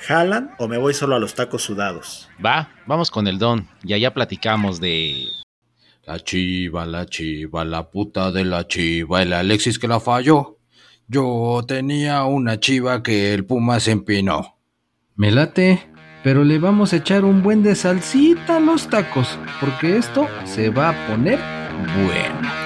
¿Jalan o me voy solo a los tacos sudados? Va, vamos con el don y allá platicamos de... La chiva, la chiva, la puta de la chiva, el Alexis que la falló. Yo tenía una chiva que el Puma se empinó. Me late, pero le vamos a echar un buen de salsita a los tacos, porque esto se va a poner bueno.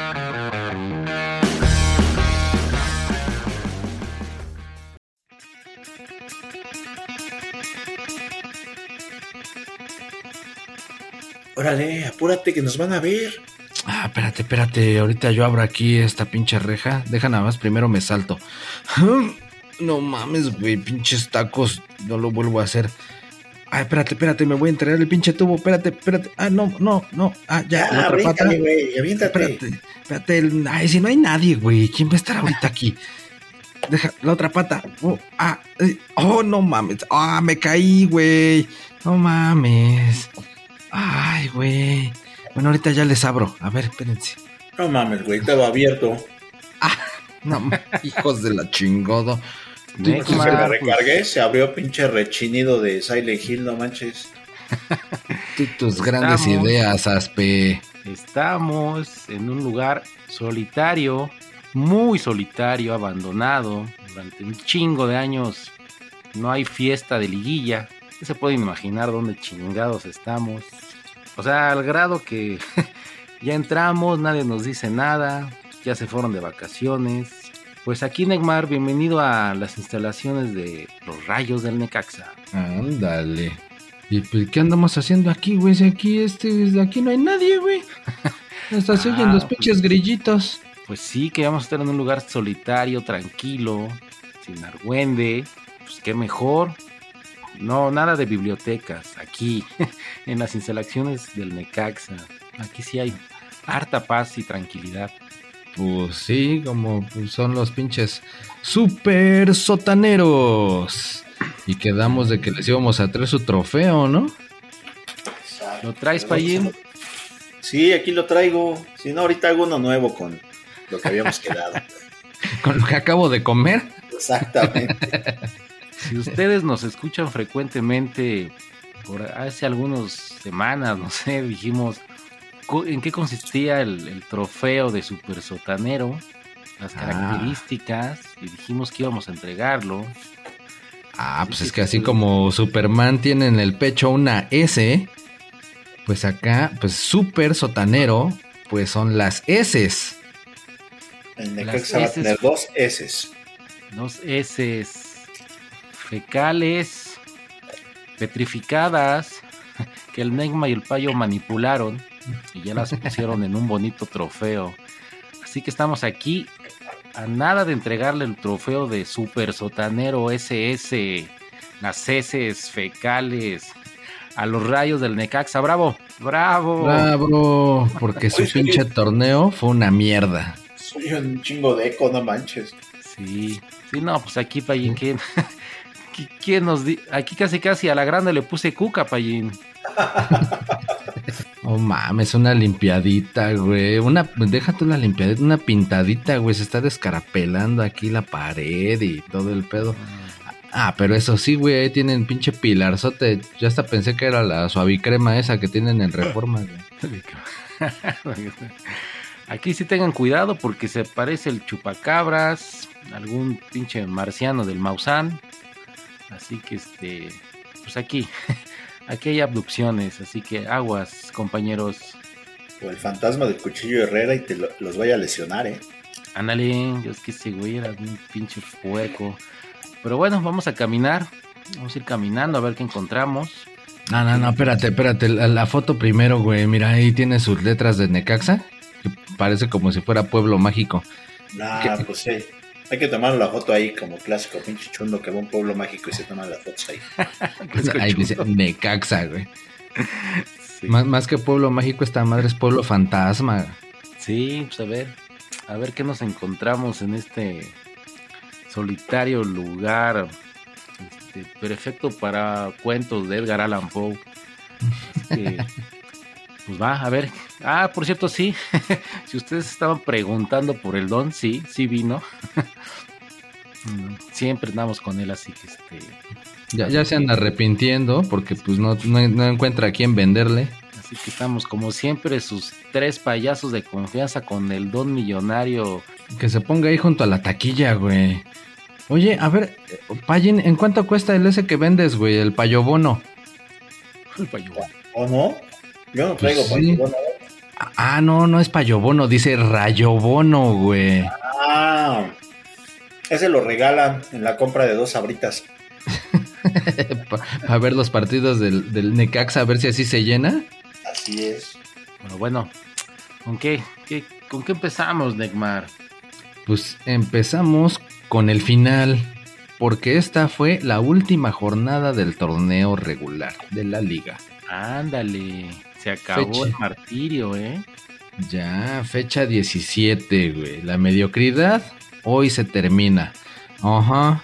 Órale, apúrate que nos van a ver. Ah, espérate, espérate. Ahorita yo abro aquí esta pinche reja. Deja nada más, primero me salto. No mames, güey, pinches tacos. No lo vuelvo a hacer. Ay, espérate, espérate, me voy a entregar el pinche tubo. Espérate, espérate. Ah, no, no, no. Ah, ya, Ya, la otra pata. güey, aviéntate. Espérate, espérate. el- Ay, si no hay nadie, güey. ¿Quién va a estar ahorita aquí? Deja la otra pata. Oh, ah, eh, oh, no mames. Ah, me caí, güey. No mames. Ay, güey. Bueno, ahorita ya les abro. A ver, espérense. No mames, güey, estaba abierto. No, ma- hijos de la chingada. Next, Se la pues, recargué, se abrió pinche rechinido de Silent Hill, no manches. Tú, tus grandes Estamos. ideas, Aspe. Estamos en un lugar solitario, muy solitario, abandonado. Durante un chingo de años no hay fiesta de liguilla. Ya se pueden imaginar dónde chingados estamos. O sea, al grado que ya entramos, nadie nos dice nada, ya se fueron de vacaciones. Pues aquí, Neymar, bienvenido a las instalaciones de los rayos del Necaxa. Ándale. ¿Y pues, qué andamos haciendo aquí, güey? Si aquí, este, desde aquí no hay nadie, güey. Hasta se oyen Ah, los pues- pinches grillitos. Pues sí, que vamos a estar en un lugar solitario, tranquilo, sin argüende. Pues qué mejor. No, nada de bibliotecas. Aquí, en las instalaciones del Necaxa. Aquí sí hay harta paz y tranquilidad. Pues sí, como son los pinches super sotaneros. Y quedamos de que les íbamos a traer su trofeo, ¿no? ¿Lo traes, Payín? Sí, aquí lo traigo. Si no, ahorita hago uno nuevo con lo que habíamos quedado. Con lo que acabo de comer. Exactamente. Si ustedes nos escuchan frecuentemente, por hace algunas semanas, no sé, dijimos en qué consistía el, el trofeo de Super Sotanero, las Ah. características, y dijimos que íbamos a entregarlo. Ah, pues es que así como Superman tiene en el pecho una S, pues acá, pues super sotanero, pues son las S. El Las Necaxa va a tener dos S. Dos S fecales, petrificadas, que el Negma y el Payo manipularon y ya las pusieron en un bonito trofeo. Así que estamos aquí a nada de entregarle el trofeo de Super Sotanero SS, las heces fecales, a los rayos del Necaxa. ¡Bravo! ¡Bravo! Bravo, porque su pinche torneo fue una mierda. Soy un chingo de eco, no manches. Sí, sí, no, pues aquí, Payín, ¿quién, qui- quién nos di? Aquí casi casi a la grande le puse cuca, Payín. Oh mames, una limpiadita, güey. Una, deja tú la limpiadita, una pintadita, güey. Se está descarapelando aquí la pared y todo el pedo. Ah, pero eso sí, güey, ahí tienen pinche pilarzote. Yo hasta pensé que era la suavicrema esa que tienen en reforma, güey. Aquí sí tengan cuidado porque se parece el chupacabras, algún pinche marciano del Maussan. Así que este, pues aquí, aquí hay abducciones, así que aguas, compañeros. O el fantasma del cuchillo Herrera y te lo- los vaya a lesionar, ¿eh? Ándale, es que ese güey era un pinche puerco. Pero bueno, vamos a caminar. Vamos a ir caminando a ver qué encontramos. No, no, no, espérate, espérate. La, la foto primero, güey. Mira, ahí tiene sus letras de Necaxa. Que parece como si fuera pueblo mágico. Nah, ¿Qué? pues sí. Hay que tomar la foto ahí como clásico pinche chundo que va a un pueblo mágico y se toman las fotos ahí. Ahí dice Necaxa, güey. Sí. Más, más que pueblo mágico, esta madre es pueblo fantasma. Sí, pues a ver, a ver qué nos encontramos en este solitario lugar este, perfecto para cuentos de Edgar Allan Poe. Este, pues va, a ver. Ah, por cierto, sí. si ustedes estaban preguntando por el don, sí, sí vino. Siempre andamos con él, así que este. Ya, ya se anda arrepintiendo porque pues no, no, no encuentra a quién venderle. Así que estamos como siempre, sus tres payasos de confianza con el don millonario. Que se ponga ahí junto a la taquilla, güey. Oye, a ver, Payín, ¿en cuánto cuesta el ese que vendes, güey? El payobono. El payo. ¿O no? Yo no traigo Pues sí. bueno, Ah, no, no es payobono, dice rayobono, güey. Ah, ese lo regalan en la compra de dos sabritas. Para ver los partidos del, del Necaxa, a ver si así se llena. Así es. Pero bueno, ¿con qué, qué- ¿con qué empezamos, Neymar? Pues empezamos con el final, porque esta fue la última jornada del torneo regular de la liga. Ándale, se acabó Fecha. el martirio, ¿eh? Ya, fecha 17, güey. La mediocridad hoy se termina. Ajá.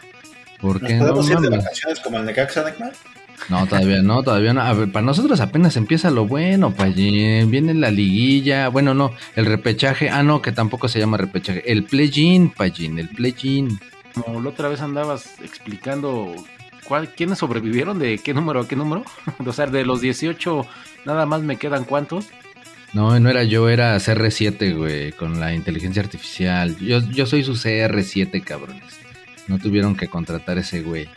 ¿Por ¿Nos qué no? podemos ir de vacaciones como el Necaxa, Neymar? No, todavía no, todavía no. A ver, para nosotros apenas empieza lo bueno, Payín. Viene la liguilla. Bueno, no, el repechaje. Ah, no, que tampoco se llama repechaje. El play-in, Payín, el play-in. Como la otra vez andabas explicando cuál, quiénes sobrevivieron, de qué número a qué número. o sea, de los 18, nada más me quedan cuántos. No, no era yo, era CR7, güey, con la inteligencia artificial. Yo, yo soy su CR7, cabrones. No tuvieron que contratar ese güey.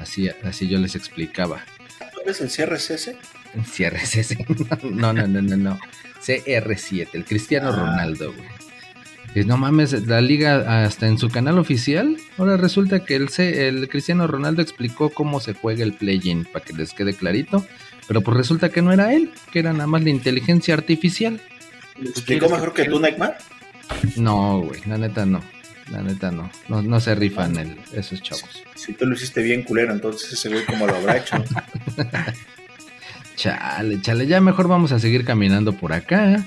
Así, así yo les explicaba. ¿Tú ves el CRCS? CR7. No, no, no, no, no. CR7, el Cristiano Ah. Ronaldo, güey. Y no mames, la liga hasta en su canal oficial. Ahora resulta que el, C- el Cristiano Ronaldo explicó cómo se juega el play-in, para que les quede clarito. Pero pues resulta que no era él, que era nada más la inteligencia artificial. ¿Lo explicó mejor que tú, Neymar? No, güey, la neta no. La neta no. No, no se rifan el, esos chavos. Si tú lo hiciste bien culero, entonces ese güey cómo lo habrá hecho. Chale, chale, ya mejor vamos a seguir caminando por acá.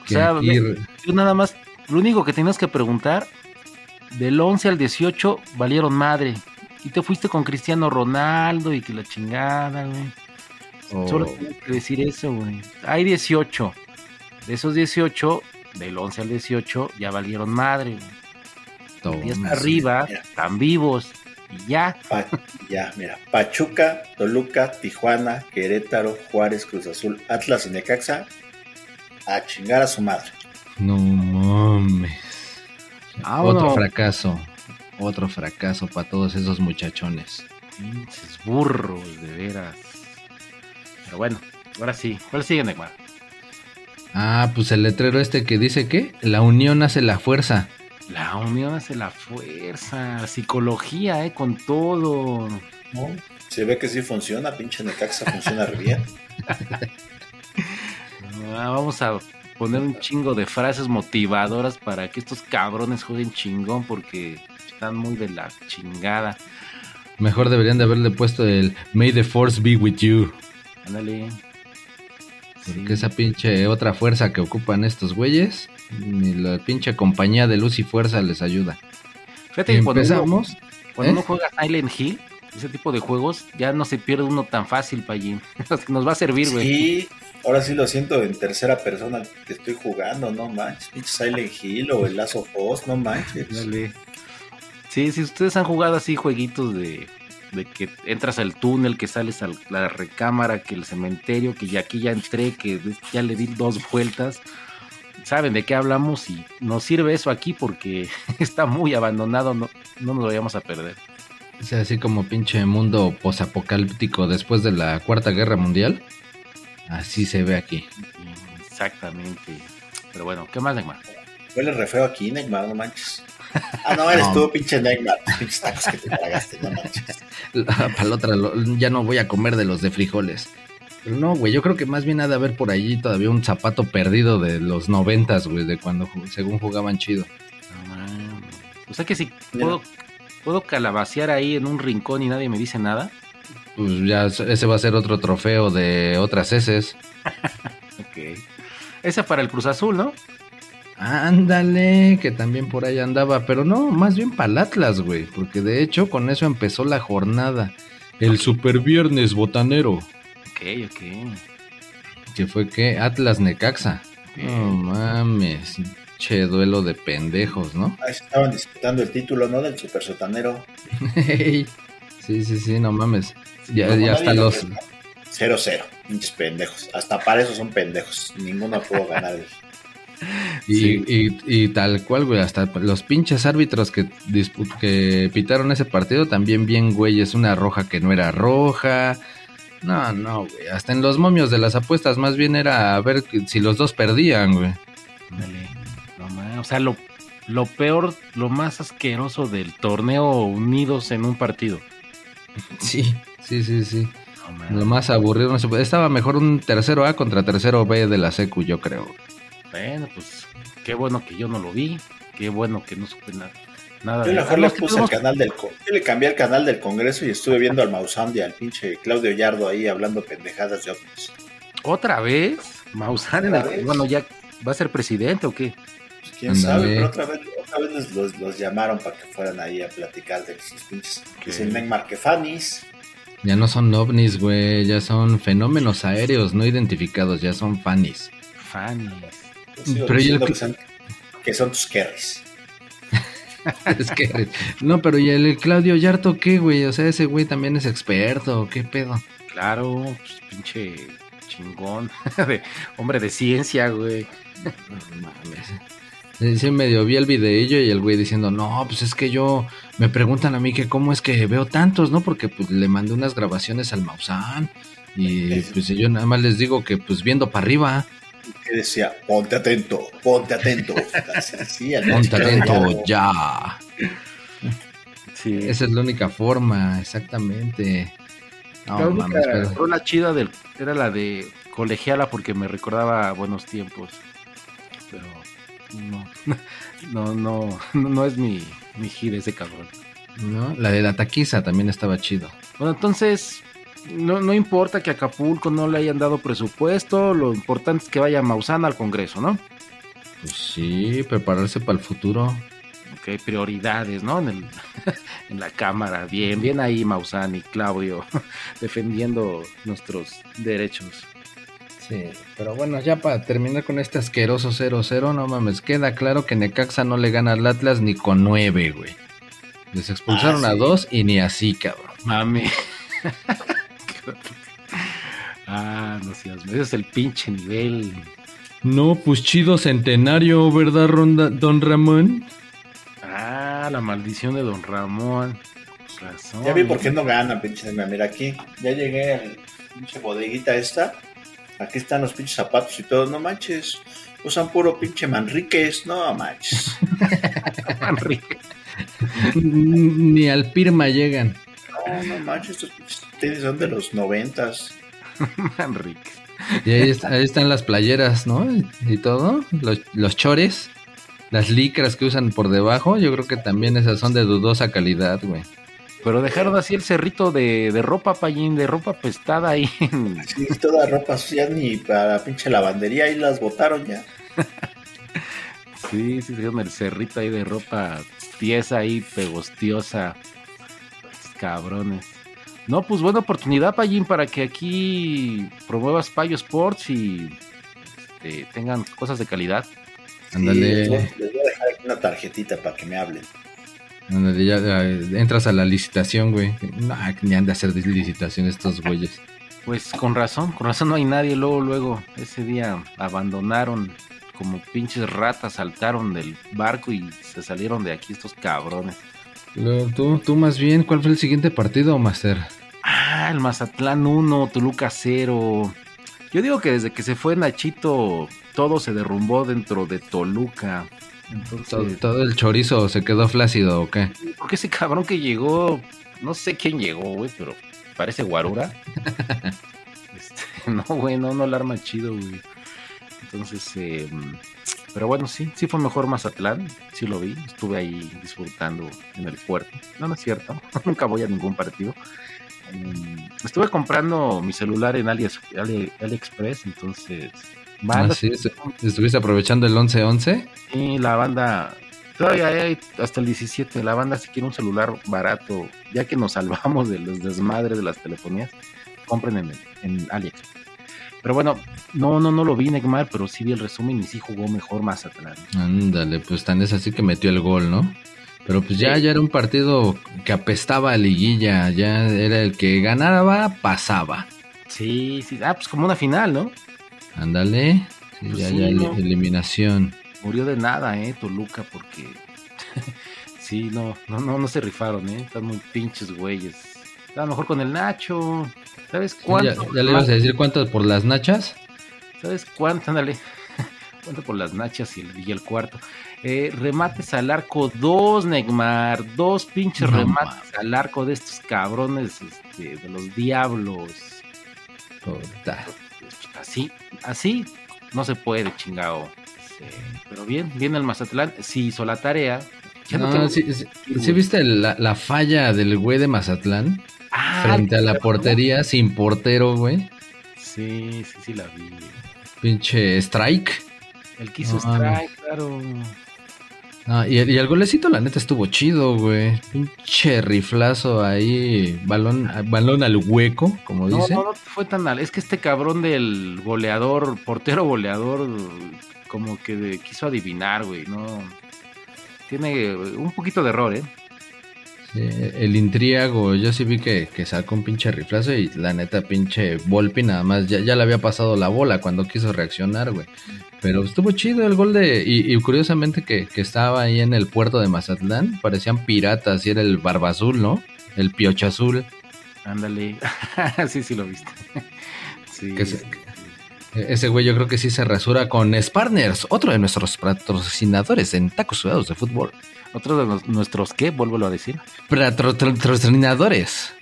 O Que sea, aquí- ve- yo nada más, lo único que tenías que preguntar, del 11 al 18 valieron madre. Y te fuiste con Cristiano Ronaldo y que la chingada, güey. oh, Solo tienes que decir eso, güey. Hay 18. De esos 18, del 11 al 18, ya valieron madre, güey. Y hasta arriba, mira. están vivos. Y ya. Pa- ya, mira. Pachuca, Toluca, Tijuana, Querétaro, Juárez, Cruz Azul, Atlas y Necaxa. A chingar a su madre. No mames. Vámonos. Otro fracaso. Otro fracaso para todos esos muchachones. Pinches burros, de veras. Pero bueno, ahora sí. ¿Cuál sigue, Neymar? Ah, pues el letrero este que dice que la unión hace la fuerza. La unión hace la fuerza. Psicología, ¿eh? Con todo. ¿no? Se ve que sí funciona, pinche Necaxa funciona re bien. Ah, vamos a poner un chingo de frases motivadoras para que estos cabrones jueguen chingón porque están muy de la chingada. Mejor deberían de haberle puesto el May the Force be with you. Ándale. Porque Sí. esa pinche otra fuerza que ocupan estos güeyes, ni la pinche compañía de luz y fuerza les ayuda. Fíjate que cuando, uno, Empezamos. cuando ¿eh? uno juega Silent Hill, ese tipo de juegos, ya no se pierde uno tan fácil, Payín. Nos va a servir, güey. Sí, ahora sí lo siento en tercera persona que estoy jugando, no manches. Pinche Silent Hill o el Lazo Us, no manches. Ándale. Sí, si ustedes han jugado así jueguitos de, de que entras al túnel, que sales a la recámara, que el cementerio, que ya aquí ya entré, que ya le di dos vueltas, saben de qué hablamos y nos sirve eso aquí porque está muy abandonado, no, no nos lo vayamos a perder. O sea, así como pinche mundo posapocalíptico después de la Cuarta Guerra Mundial. Así se ve aquí. Exactamente. Pero bueno, ¿qué más, Neymar? Huele re feo aquí, Neymar, no manches. Ah, no, eres No. tú, pinche Neymar. Pinches tacos que te tragaste, no manches. Para la otra, lo- ya no voy a comer de los de frijoles. Pero no, güey, yo creo que más bien ha de haber por allí todavía un zapato perdido de los noventas, güey, de cuando según jugaban chido. No. O sea que si puedo, puedo calabacear ahí en un rincón y nadie me dice nada. Pues ya ese va a ser otro trofeo de otras heces. Ok. Esa para el Cruz Azul, ¿no? Ándale, que también por ahí andaba, pero no, más bien para el Atlas, güey, porque de hecho con eso empezó la jornada. El super viernes botanero, Ok, ok. que fue que Atlas Necaxa. No mames, che duelo de pendejos, ¿no? Ahí se estaban disputando el título, ¿no? Del super sotanero. sí, sí, sí, no mames. Ya, ya hasta los... pesca. 0-0, pinches pendejos. Hasta para eso son pendejos. Ninguno pudo ganar. Y, Sí. y- y tal cual, güey, hasta los pinches árbitros que, que pitaron ese partido también bien, güey, es una roja que no era roja. No, no, güey, hasta en los momios de las apuestas más bien era a ver si los dos perdían, güey. Ándale. No mames, O sea, lo, lo peor, lo más asqueroso del torneo unidos en un partido. Sí, sí, sí, sí. Lo más aburrido, no se puede. Estaba mejor un tercero A contra tercero B de la secu, yo creo. Bueno, pues qué bueno que yo no lo vi. Qué bueno que no supe nada. nada Yo de- mejor le puse el canal del yo le cambié el canal del Congreso y estuve viendo al Maussan y al pinche Claudio Yardo ahí hablando pendejadas de ovnis. ¿Otra vez? Maussan en el- ¿Otra vez? Bueno, ya va a ser presidente o qué? Pues, quién sabe, pero otra vez, otra vez los, los- los llamaron para que fueran ahí a platicar de sus pinches. Que se marquefanis. Ya no son ovnis, güey, ya son fenómenos aéreos no identificados, ya son fanis. Fanny. Yo sigo Pero ¿y el diciendo que- que, son, que son tus kerries. es que, no, pero ¿y el Claudio Yarto qué, güey? O sea, ese güey también es experto, ¿qué pedo? Claro, pues, pinche chingón. de, hombre de ciencia, güey. No mames. Sí, medio vi el videillo y el güey diciendo, no, pues es que yo, me preguntan a mí que cómo es que veo tantos, ¿no? Porque pues le mandé unas grabaciones al Maussan y pues yo nada más les digo que pues viendo para arriba, Que decía, ponte atento, ponte atento. Así, así, al ponte atento ya. Sí. Esa es la única forma, exactamente. No, la única mames, pero- rola chida del, era la de colegiala porque me recordaba a buenos tiempos. Pero no, no, no, no es mi, mi hit ese cabrón. ¿no? La de la taquiza también estaba chido. Bueno, entonces, no, no importa que a Acapulco no le hayan dado presupuesto, lo importante es que vaya Maussan al Congreso, ¿no? Pues sí, prepararse para el futuro. Ok, prioridades, ¿no? En, el, en la Cámara, bien, bien ahí Maussan y Claudio defendiendo nuestros derechos. Sí, pero bueno, ya para terminar con este asqueroso 0-0, no mames, queda claro que Necaxa no le gana al Atlas ni con 9, güey. Les expulsaron Ah, a dos y ni así, cabrón. Mami. ah, no seas, ese es el pinche nivel. No, pues chido centenario, ¿verdad, Ronda, don Ramón? Ah, la maldición de Don Ramón. Razón. Ya vi por qué no ganan, pinche. Mira aquí, ya llegué al pinche bodeguita esta. Aquí están los pinches zapatos y todo. No manches, usan puro pinche Manriques. No manches. Manrique. ni al Pirma llegan. No, no manches, estos pinches tenis son de los noventas. Manrique. Y ahí, está- ahí están las playeras, ¿no? Y, y todo, los, los chores, las licras que usan por debajo, yo creo que también esas son de dudosa calidad, güey. Pero dejaron así el cerrito de, de ropa, Payín, de ropa pestada ahí. Sí, toda ropa sucia ni para pinche lavandería. Ahí las botaron ya. Sí, sí, dejaron el cerrito ahí de ropa tiesa ahí, pegostiosa. Cabrones. No, pues buena oportunidad, Payín, para que aquí promuevas Payo Sports y este, tengan cosas de calidad. Ándale. les, voy, les voy a dejar aquí una tarjetita para que me hablen. Ándale, ya, ya, entras a la licitación, güey. No, ni han de hacer licitación estos güeyes. Pues con razón, con razón no hay nadie. Luego, luego, ese día abandonaron como pinches ratas, saltaron del barco y se salieron de aquí estos cabrones. Tú, tú más bien, ¿cuál fue el siguiente partido, Master? Ah, el Mazatlán 1, Toluca 0. Yo digo que desde que se fue Nachito, todo se derrumbó dentro de Toluca. Entonces, Todo, todo el chorizo se quedó flácido, ¿o qué? porque ese cabrón que llegó, no sé quién llegó, güey, pero parece guarura. Este, no, güey, no, no la arma chido, güey. Entonces, eh, Pero bueno, sí, sí fue mejor Mazatlán, sí lo vi, estuve ahí disfrutando en el puerto. No, no es cierto, nunca voy a ningún partido. Mm, estuve comprando mi celular en Ali, Ali- AliExpress, entonces... Ah, sí, ¿Estuviste aprovechando el 11-11? y la banda, todavía hay hasta el 17, la banda si quiere un celular barato, ya que nos salvamos de los desmadres de las telefonías, compren en, en AliExpress. Pero bueno, no, no, no lo vi, Neymar, pero sí vi el resumen y sí jugó mejor Mazatlán. Ándale, pues tan es así que metió el gol, ¿no? Pero pues ya, Sí. ya era un partido que apestaba a liguilla, ya era el que ganaba, pasaba. Sí, sí, ah, pues como una final, ¿no? Ándale, sí, Pues ya, sí, ya eliminación. Murió de nada, ¿eh? Toluca, porque sí, no, no, no, no se rifaron, ¿eh? Están muy pinches güeyes. A lo mejor con el Nacho. ¿Sabes ya, cuánto? ya le ibas a decir cuánto por las nachas. ¿Sabes cuánto? Ándale. ¿Cuánto por las nachas y el, y el cuarto? Eh, remates al arco, dos, Neymar. Dos pinches No remates al arco de estos cabrones este, de los diablos. Puta. Así, así no se puede, chingado. Sí, Pero bien, bien el Mazatlán. Sí hizo la tarea. Ya no No, tengo- sí, sí- Sí, ¿sí güey. viste la, la falla del güey de Mazatlán? Ah, frente a la ¿no? portería sin portero, güey. Sí, sí, sí la vi. Pinche strike. El quiso strike, claro. Ah, y, el, y el golecito, la neta, estuvo chido, güey. Pinche riflazo ahí. Balón, balón al hueco, como No, dice. no, no fue tan mal. Es que este cabrón del goleador, portero goleador, como que de- quiso adivinar, güey. No. Tiene un poquito de error, ¿eh? Sí, el intriago, yo sí vi que, que sacó un pinche riflazo y la neta, pinche Volpi nada más, ya, ya le había pasado la bola cuando quiso reaccionar, güey. Pero estuvo chido el gol de... Y, y curiosamente que, que estaba ahí en el puerto de Mazatlán, parecían piratas y era el barba azul, ¿no? El piocha azul. Ándale. sí, sí lo viste. sí. Que se- Ese güey yo creo que sí se rasura con Sparners, otro de nuestros patrocinadores en tacos sudados de fútbol. Otro de los- nuestros, ¿qué? Vuelvo a decir. Patrocinadores.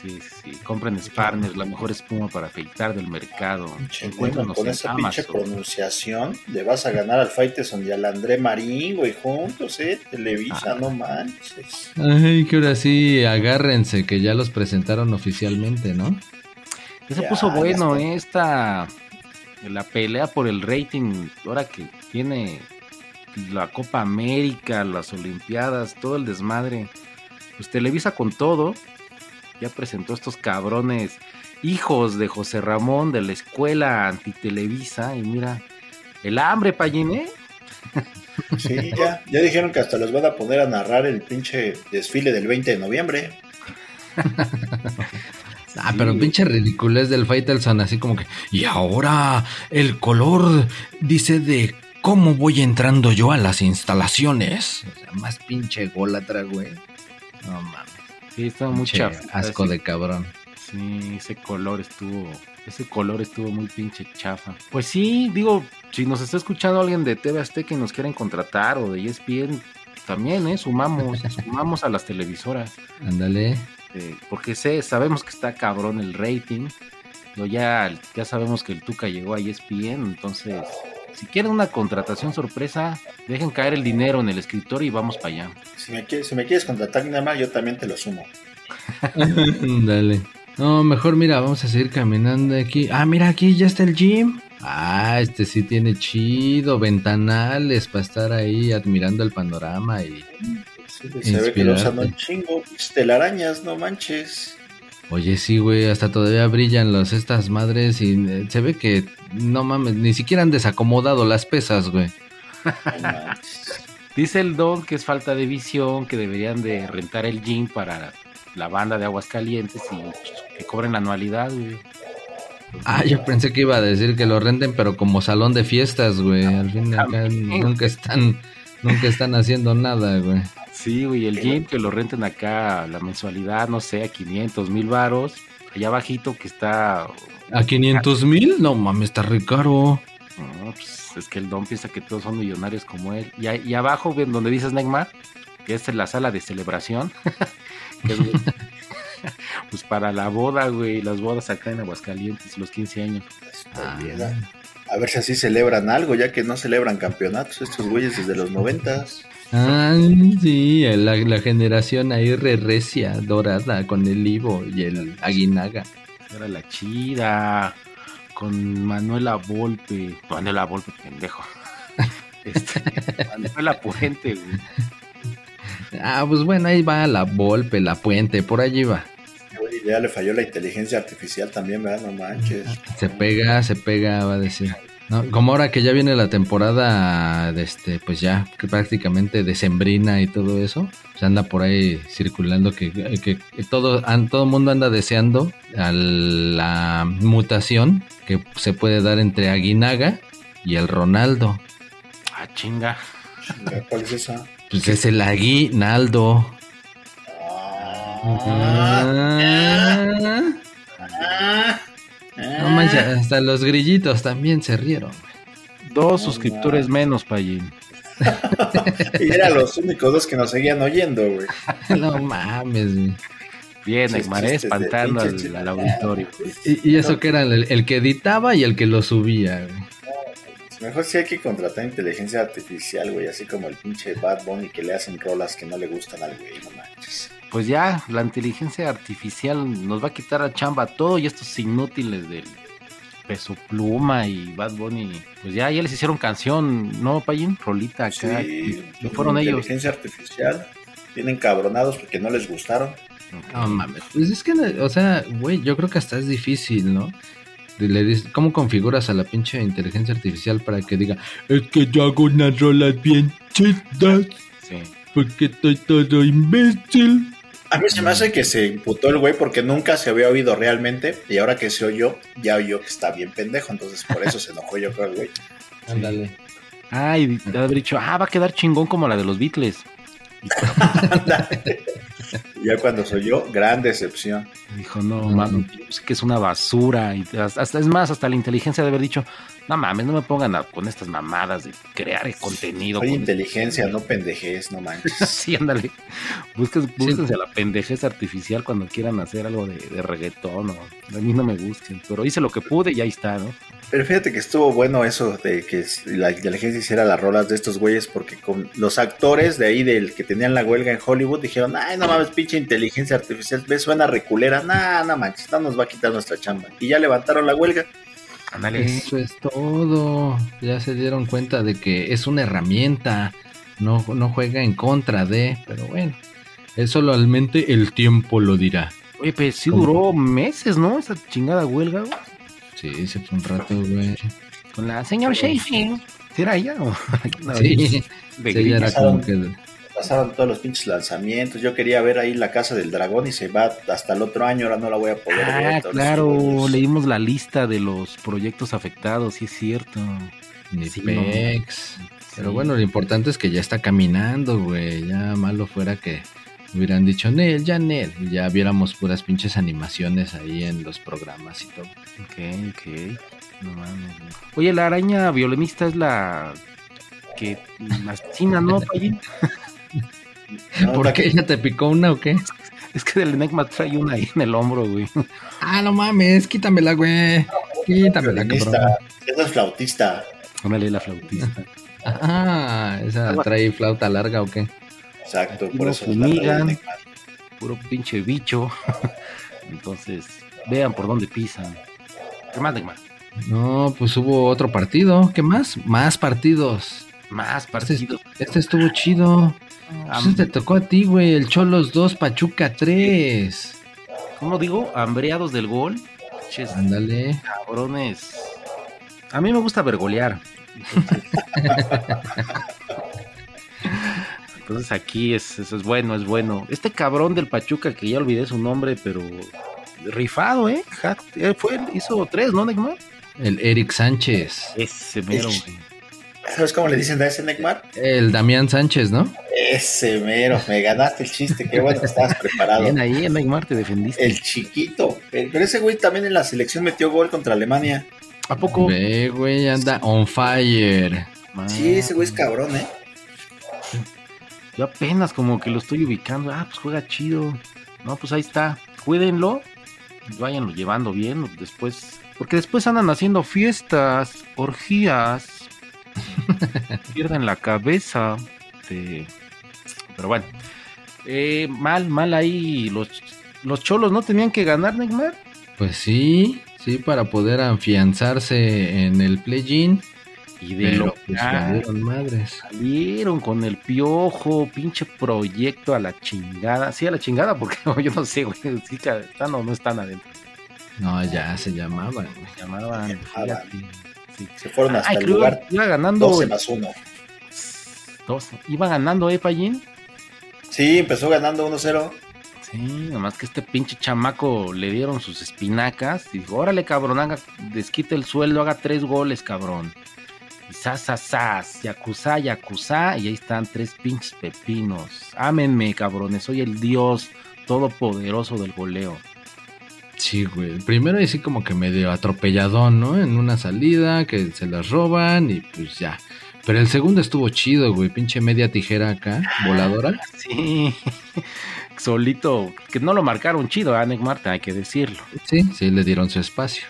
Sí, sí, sí. Compren Sparners, la mejor espuma para afeitar del mercado. Pinche Encuéntranos con en esa pinche Amazon. pronunciación le vas a ganar al Faiteson y al André Marín, güey, juntos, eh, Televisa, Ah. no manches. Ay, que ahora sí, agárrense, que ya los presentaron oficialmente, ¿no? Ya se puso bueno. ¿eh? esta la pelea por el rating ahora que tiene la Copa América, las Olimpiadas, todo el desmadre. Pues Televisa con todo ya presentó estos cabrones hijos de José Ramón de la escuela antitelevisa y mira el hambre Pallín, ¿eh? Sí, ya, ya dijeron que hasta los van a poner a narrar el pinche desfile del 20 de noviembre. Ah, Sí, pero pinche ridiculez del Faitelson, así como que, y ahora el color dice de cómo voy entrando yo a las instalaciones. O sea, más pinche golatra, güey. No mames. Sí, estaba muy chafa. asco de cabrón. Sí, ese color estuvo, ese color estuvo muy pinche chafa. Pues sí, digo, si nos está escuchando alguien de TV Azteca y nos quieren contratar o de ESPN, también, ¿eh? Sumamos, sumamos a las televisoras. Ándale. eh, porque sé, sabemos que está cabrón el rating. Ya, ya sabemos que el Tuca llegó a ESPN, entonces, si quieren una contratación sorpresa, dejen caer el dinero en el escritorio y vamos para allá. Si me quieres, si me quieres contratar, nada más, yo también te lo sumo. Dale. No, mejor mira, vamos a seguir caminando aquí. Ah, mira, aquí ya está el gym. Ah, este sí tiene chido, ventanales para estar ahí admirando el panorama y... Sí, se ve que lo usan un chingo, pinches telarañas, no manches. Oye, sí, güey, hasta todavía brillan los estas madres y eh, se ve que, no mames, ni siquiera han desacomodado las pesas, güey. Dice el Don que es falta de visión, que deberían de rentar el gym para la banda de Aguascalientes y que cobren la anualidad, güey. Ah, yo pensé que iba a decir que lo renten, pero como salón de fiestas, güey. Al fin de acá nunca están, nunca están haciendo nada, güey. Sí, güey, el gym que lo renten acá la mensualidad, no sé, a 500 mil varos. Allá abajito que está... ¿A 500 mil? No mames, está re caro. No, pues, es que el Don piensa que todos son millonarios como él. Y, a- y abajo, ven, donde dices Neymar, que es la sala de celebración. que es, pues para la boda, güey, las bodas acá en Aguascalientes, los 15 años. Está bien. A ver si así celebran algo, ya que no celebran campeonatos estos güeyes desde los noventas. Ah, sí, la, la generación ahí re recia, dorada, con el Ivo y el Aguinaga. Era la chida. Con Manuela Volpe. Manuela Volpe, pendejo. Este, Manuela Puente, güey. Ah, pues bueno, ahí va la Volpe, la Puente, por allí va. Güey, ya le falló la inteligencia artificial también, ¿verdad? No manches. Se pega, se pega, va a decir. No, como ahora que ya viene la temporada, de este, pues ya que prácticamente decembrina y todo eso, se anda por ahí circulando que, que, que todo an- todo mundo anda deseando a la mutación que se puede dar entre Aguinaga y el Ronaldo. Ah, chinga. ¿Cuál es esa? Pues es el Aguinaldo. Ah, Ah, ah, no manches, hasta los grillitos también se rieron. Dos No, suscriptores menos, Payín. Y eran los únicos dos que nos seguían oyendo, güey. No mames, güey. Bien, Egmaré espantando al, auditorio. Y, y eso que era el, el que editaba y el que lo subía, güey. Mejor sí hay que contratar inteligencia artificial, güey, así como el pinche Bad Bunny que le hacen rolas que no le gustan al güey, no manches. Pues ya, la inteligencia artificial nos va a quitar a chamba todo y estos inútiles del Peso Pluma y Bad Bunny. Pues ya, ya les hicieron canción, ¿no, Payín? Rolita acá. Sí, y fueron ellos. inteligencia artificial, vienen cabronados porque no les gustaron. Ok. No mames. Pues es que, o sea, güey, yo creo que hasta es difícil, ¿no? Le dices, ¿Cómo configuras a la pinche inteligencia artificial para que diga, es que yo hago unas rolas bien chidas Sí. porque estoy todo imbécil? A mí se me hace que se imputó el güey porque nunca se había oído realmente y ahora que se oyó, ya oyó que está bien pendejo, entonces por eso se enojó yo creo el güey. Ándale. Ah, y de haber dicho, ah, va a quedar chingón como la de los Beatles. Y ya cuando se oyó, gran decepción. Dijo, no, Mm. mames, es que es una basura. Y hasta, es más, hasta la inteligencia de haber dicho, no mames, no me pongan a- con estas mamadas de crear el contenido. Soy con- inteligencia, no pendejez, no manches. sí, ándale. Busques, búsquense a la pendejez artificial cuando quieran hacer algo de, de reggaetón o a mí no me busquen. Pero hice lo que pude y ahí está, ¿no? Pero fíjate que estuvo bueno eso de que la inteligencia hiciera las rolas de estos güeyes porque con los actores de ahí del que tenían la huelga en Hollywood dijeron, ay no mames, pinche inteligencia artificial, ves, suena reculera, nah, no manches, no nos va a quitar nuestra chamba. Y ya levantaron la huelga. Eso es todo. Ya se dieron cuenta de que es una herramienta. No, no juega en contra de. Pero bueno. Es solamente el tiempo lo dirá. Oye, pues sí duró meses, ¿no? Esa chingada huelga, güey. Sí, se fue un rato, güey. Con la señor. ¿Sí ¿Era ella o? No, Sí, sí, grillo. era como que. Pasaron todos los pinches lanzamientos. Yo quería ver ahí la casa del dragón y se va hasta el otro año, ahora no la voy a poder ver. Ah, todos claro, los rollos. leímos la lista de los proyectos afectados, sí es cierto. Sí, pex. Pero Sí. bueno, lo importante es que ya está caminando, güey. Ya malo fuera que hubieran dicho, Nel, ya Nel. Y ya viéramos puras pinches animaciones ahí en los programas y todo. Ok, ok. No mames, güey. Oye, la araña violinista es la que asesina, ¿no? No, ¿Por la qué? que- ¿Ya te picó una o qué? Es que del Enigma trae una ahí en el hombro, güey. Ah, no mames, quítamela, güey. Quítamela, cabrón. Esa es flautista. Ándale, la flautista. Ah, esa trae flauta larga o qué? Exacto, Aquí por eso es la fumigan. Puro pinche bicho. Entonces, vean por dónde pisan. ¿Qué más, Neymar? No, pues hubo otro partido. ¿Qué más? Más partidos. Más Este, partidos. este estuvo chido. Pues te tocó a ti, güey. El Cholos 2, Pachuca 3. ¿Cómo digo? Hambreados del gol. Ándale. cabrones. A mí me gusta vergolear. Entonces aquí es, eso es bueno, es bueno. Este cabrón del Pachuca, que ya olvidé su nombre, pero rifado, ¿eh? Eh, Fue, hizo tres, ¿no, Neymar? El Eric Sánchez. Ese mero, güey. ¿Sabes cómo le dicen a ese Neymar? El Damián Sánchez, ¿no? Ese mero, me ganaste el chiste, qué bueno que estabas preparado. Bien ahí, Neymar, te defendiste. El chiquito. Eh, Pero ese güey también en la selección metió gol contra Alemania. ¿A poco? Ve, güey, anda on fire. Sí, ese güey es cabrón, ¿eh? Yo apenas como que lo estoy ubicando. Ah, pues juega chido. No, pues ahí está. Cuídenlo. váyanlo llevando bien, después, porque después andan haciendo fiestas, orgías, pierden la cabeza, este, pero bueno, eh, mal, mal ahí, los, los cholos no tenían que ganar, Neymar. Pues sí, sí, para poder afianzarse en el play-in. Y de Pero lo pues que valieron madres. salieron con el piojo, pinche proyecto a la chingada. Sí, a la chingada, porque yo no sé, güey, si están o no están adentro. No, ya se llamaban, güey. Llamaban, Llamaban. Sí. Se fueron hasta Ay, el lugar iba ganando 12 más 1. dos. Iba ganando, ¿eh, Pallín? Sí, empezó ganando 1-0. Sí, nomás que este pinche chamaco le dieron sus espinacas y dijo, órale cabrón, haga, desquite el sueldo, haga tres goles, cabrón. Y sas, sas, sas, yakuza, yakuza, y ahí están tres pinches pepinos. Ámenme, cabrones, soy el dios todopoderoso del goleo. Sí, güey. Primero así como que medio atropelladón, ¿no? En una salida que se las roban y pues ya. Pero el segundo estuvo chido, güey. Pinche media tijera acá, voladora. Sí, solito, que no lo marcaron chido, ¿eh, Nick Marta? Hay que decirlo. Sí, sí, le dieron su espacio.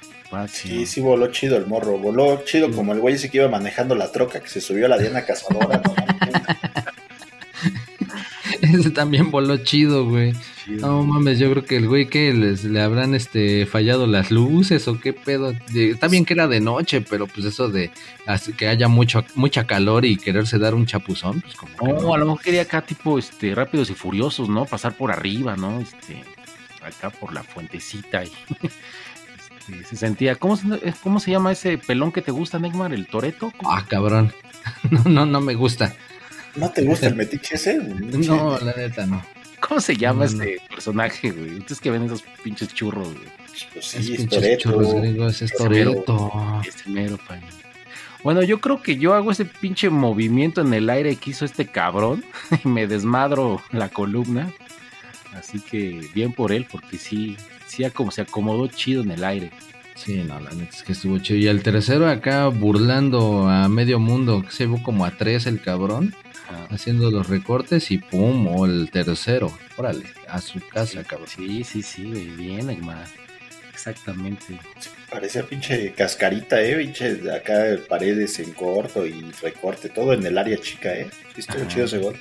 Sí, sí voló chido el morro. Voló chido como el güey ese que iba manejando la troca, que se subió a la Diana Cazadora. no. Ese también voló chido, güey. Chido. No mames, yo creo que el güey que les, le habrán este fallado las luces o qué pedo. Está bien que era de noche, pero pues eso de así que haya mucho, mucha calor y quererse dar un chapuzón, pues como que No, a lo mejor quería acá tipo este rápidos y furiosos, ¿no? Pasar por arriba, ¿no? Este, acá por la fuentecita y este, se sentía. ¿cómo se, eh, ¿Cómo se llama ese pelón que te gusta, Neymar? ¿El Toreto? Ah, cabrón. No, no, no me gusta. ¿No te gusta el metiche ese? No, la neta no. ¿Cómo se llama No, no. ese personaje, güey? Ustedes que ven esos pinches churros, güey. Pues Es sí, es pinches Toretto. churros gringos, es Ese mero. Toreto. Este mero, paño. Bueno, yo creo que yo hago ese pinche movimiento en el aire que hizo este cabrón y me desmadro la columna. Así que bien por él, porque sí, sí como se acomodó chido en el aire. Sí, no, la neta es que estuvo chido. Y el tercero acá burlando a medio mundo, que se llevó como a tres el cabrón, haciendo los recortes y pum, o el tercero. Órale, a su casa, cabrón. Sí, sí, sí, güey, bien, Neymar. Exactamente. Parecía pinche cascarita, eh, pinche de acá paredes en corto y recorte, todo en el área chica, eh. Sí, estuvo Ajá. chido ese gol.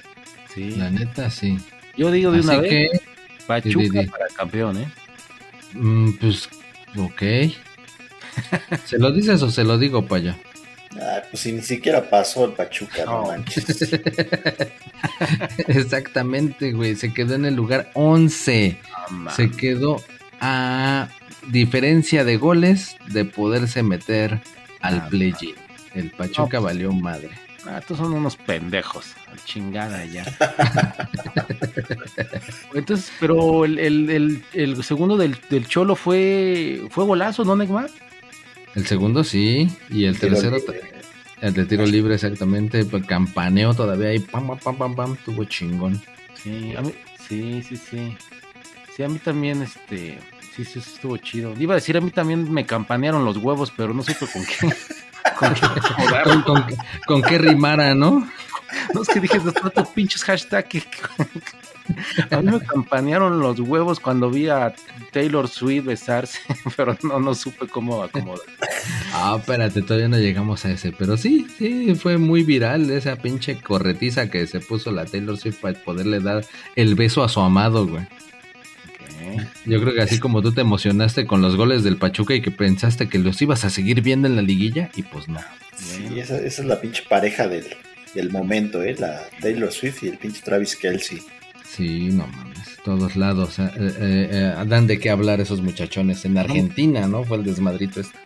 Sí. La neta, sí. Yo digo de una Así vez, que, Pachuca di, di. para campeón, ¿eh? mm, pues, ok. ¿Se lo dices o se lo digo para allá? Ah, pues si ni siquiera pasó el Pachuca, no, No. manches. Exactamente, güey. Se quedó en el lugar 11. No, man. Se quedó a diferencia de goles de poderse meter al Ah, play-in. El Pachuca No, pues, valió madre. Ah, estos son unos pendejos. Chingada ya. Entonces, pero el, el, el, el segundo del, del Cholo fue fue golazo, ¿no, Neymar? El segundo sí, y el Tiro tercero, libre. el de tiro libre exactamente, pues, campaneó todavía ahí, pam, pam, pam, pam, pam, tuvo chingón. Sí, a mí, sí, sí, sí. Sí, a mí también, este, sí, sí, estuvo chido. Iba a decir, a mí también me campanearon los huevos, pero no supe con qué. Con qué. Con, con- con qué rimara, ¿no? No es que dije, los tantos pinches hashtag que... A mí me campanearon los huevos cuando vi a Taylor Swift besarse, pero no, no supe cómo acomodar. Ah, espérate, todavía no llegamos a ese, pero sí, sí, fue muy viral esa pinche corretiza que se puso la Taylor Swift para poderle dar el beso a su amado, güey. Yo creo que así como tú te emocionaste con los goles del Pachuca y que pensaste que los ibas a seguir viendo en la liguilla, y pues no. Sí, esa, esa es la pinche pareja del, del momento, eh. La Taylor Swift y el pinche Travis Kelsey. Sí, no mames, todos lados. eh, eh, eh, dan de qué hablar esos muchachones. En Argentina, ¿no? Fue el desmadrito este.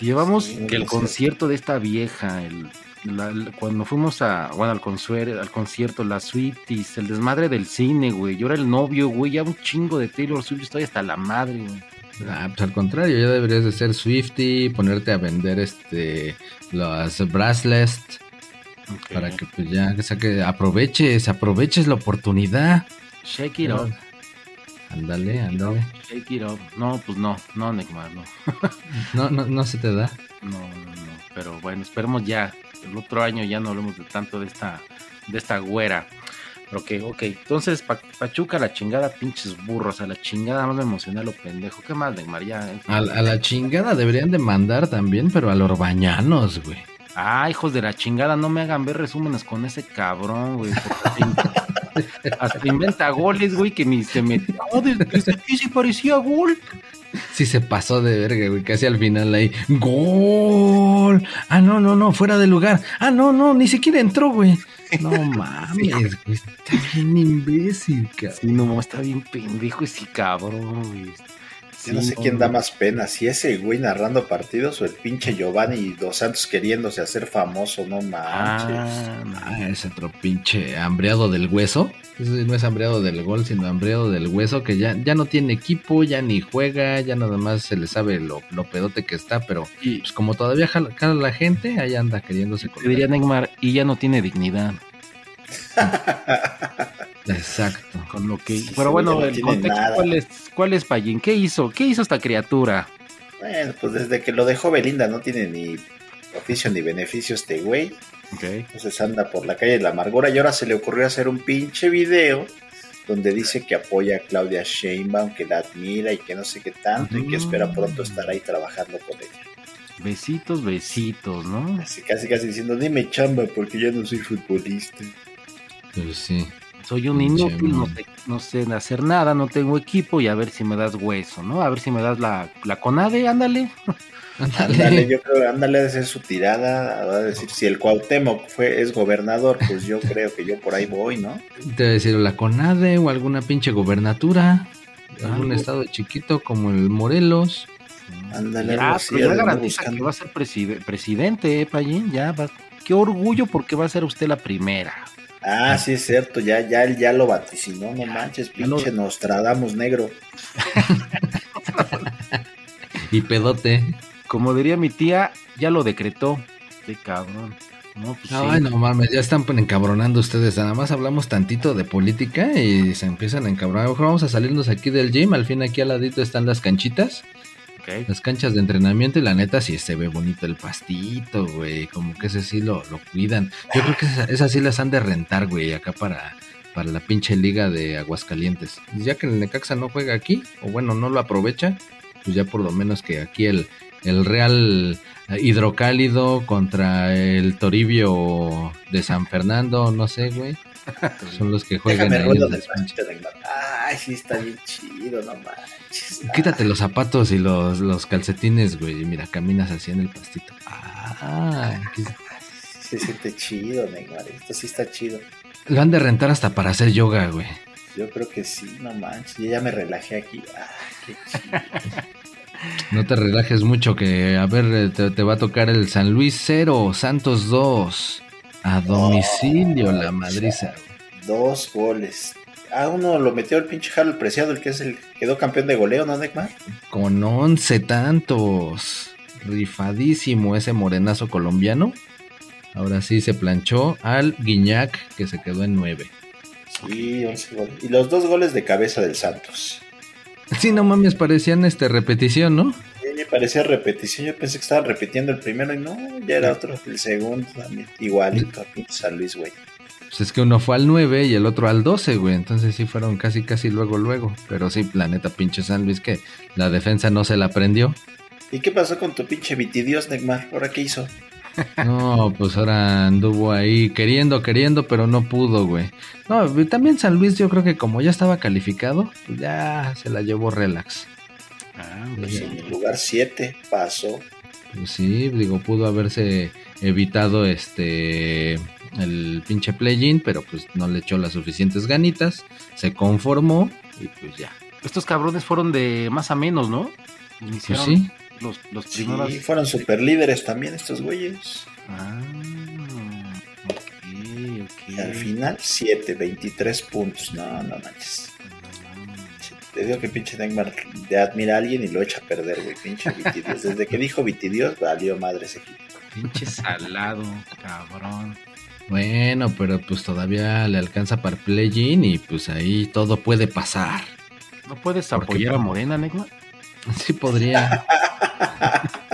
Llevamos Sí, que el concierto de esta vieja, el, la- la- cuando fuimos a, bueno, al, consuer- al concierto, las suites, el desmadre del cine, güey. Yo era el novio, güey, ya un chingo de Taylor Swift, yo estoy hasta la madre, güey. Ah, pues al contrario, ya deberías de ser Swifty, ponerte a vender este los bracelets Para que pues ya que saque, aproveches, aproveches la oportunidad. Shake it up, Ándale, ándale. shake it up. No, pues no, no, Neymar, no. No, no, no se te da. No, no, no. Pero bueno, esperemos ya. El otro año ya no hablemos de tanto de esta, de esta güera. Ok, ok. Entonces, Pa- Pachuca, la chingada, pinches burros. A la chingada, más me emociona lo pendejo. ¿Qué más, Neymar? Ya. eh. A, a la chingada deberían de mandar también, pero a los orbañanos, güey. Ah, hijos de la chingada, no me hagan ver resúmenes con ese cabrón, güey. Hasta, inventa goles, güey, que ni se metió. Oh, desde, aquí sí parecía gol. Sí se pasó de verga, güey. Casi al final ahí. ¡Gol! Ah, no, no, no, fuera de lugar. Ah, no, no, ni siquiera entró, güey. No mames, güey. Está bien imbécil, cabrón. Sí, no, está bien pendejo ese cabrón, güey. Yo no sé quién da más pena, si ese güey narrando partidos o el pinche Giovanni Dos Santos queriéndose hacer famoso, no manches. Ah, no. Ese otro pinche hambreado del hueso. Ese no es hambreado del gol, sino hambreado del hueso, que ya, ya no tiene equipo, ya ni juega, ya nada más se le sabe lo, lo pedote que está, pero Y pues como todavía jala, jala la gente, ahí anda queriéndose te diría Neymar, y ya no tiene dignidad. Exacto. Con lo que. Sí, Pero sí, bueno, no el contexto, nada. ¿cuál es, ¿cuál es? ¿Qué hizo? ¿Qué hizo esta criatura? Bueno, pues desde que lo dejó Belinda no tiene ni oficio ni beneficio este güey. Ok. Entonces anda por la calle de la amargura y ahora se le ocurrió hacer un pinche video donde dice que apoya a Claudia Sheinbaum, que la admira y que no sé qué tanto y que espera pronto estar ahí trabajando con ella. Besitos, besitos, ¿no? Así casi casi diciendo, dime chamba porque ya no soy futbolista. Pues sí. Soy un inútil, no sé, no sé hacer nada, no tengo equipo y a ver si me das hueso, ¿no? A ver si me das la, la conade, ándale. Ándale, yo creo, ándale a hacer su tirada, va a decir, si el Cuauhtémoc fue, es gobernador, pues yo creo que yo por ahí voy, ¿no? Te voy a decir la CONADE o alguna pinche gobernatura, algún estado chiquito como el Morelos. Ándale, así, pero ya garantiza buscando. que va a ser preside- presidente, ¿eh, Payín? Ya va. Qué orgullo porque va a ser usted la primera. Ah, sí es cierto, ya, ya él ya lo vaticinó, no manches, Ya lo- pinche Nostradamus negro. Y pedote. Como diría mi tía, ya lo decretó. Qué cabrón. No, pues sí. Ay, no mames, ya están encabronando ustedes. Nada más hablamos tantito de política y se empiezan a encabronar. Mejor vamos a salirnos aquí del gym. Al fin, aquí al ladito están las canchitas, Las canchas de entrenamiento. Y la neta, sí se ve bonito el pastito, güey. Como que ese sí lo, lo cuidan. Yo creo que esas, esas sí las han de rentar, güey, acá para, para la pinche liga de Aguascalientes. Ya que el Necaxa no juega aquí, o bueno, no lo aprovecha, pues ya por lo menos que aquí el, el Real Hidrocálido contra el Toribio de San Fernando, no sé, güey. Son los que juegan Déjame en del de. Ay, sí está bien chido, no manches. Quítate los zapatos y los, los calcetines, güey. Y mira, caminas así en el pastito. Ah, aquí- se siente chido, Neymar. Esto sí está chido. lo han de rentar hasta para hacer yoga, güey. Yo creo que sí, no manches. Yo ya me relajé aquí. Ay, qué chido. No te relajes mucho, que a ver, eh, te, te va a tocar el San Luis 0, Santos 2. A domicilio la madriza. Dos goles. Ah, uno lo metió el pinche Harold Preciado, el que es el quedó campeón de goleo, ¿no, Neymar? Con 11 tantos. Rifadísimo ese morenazo colombiano. Ahora sí se planchó al Guiñac, que se quedó en 9. Sí, 11 goles. Y los dos goles de cabeza del Santos. Sí, no mames, parecían este repetición, ¿no? Me parecía repetición. Yo pensé que estaban repitiendo el primero y no, ya era otro. El segundo también. Igualito a pinche San Luis, güey. Pues es que uno fue al 9 y el otro al 12, güey. Entonces sí fueron casi, casi luego, luego. Pero sí, planeta pinche San Luis, que la defensa no se la prendió. ¿Y qué pasó con tu pinche Vitidios, Neymar? ¿Ahora qué hizo? No, pues ahora anduvo ahí queriendo, queriendo, pero no pudo, güey. No, también San Luis, yo creo que como ya estaba calificado, pues ya se la llevó relax. Ah, Pues en el lugar 7 pasó. Pues sí, digo, pudo haberse evitado este el pinche play-in, pero pues no le echó las suficientes ganitas, se conformó y pues ya. Estos cabrones fueron de más a menos, ¿no? Pues Iniciaron sí, los, los Sí, primeros. fueron super líderes también estos güeyes. Ah, ok, ok. Y al final 7, 23 puntos. No, no manches. Te digo que pinche Neymar de admira a alguien y lo echa a perder, güey. Pinche Vitidios. Desde que dijo Vitidios, valió madre ese equipo. Pinche salado, cabrón. bueno, pero pues todavía le alcanza para play-in y pues ahí todo puede pasar. ¿No puedes apoyar a Morena, Negma? Sí podría.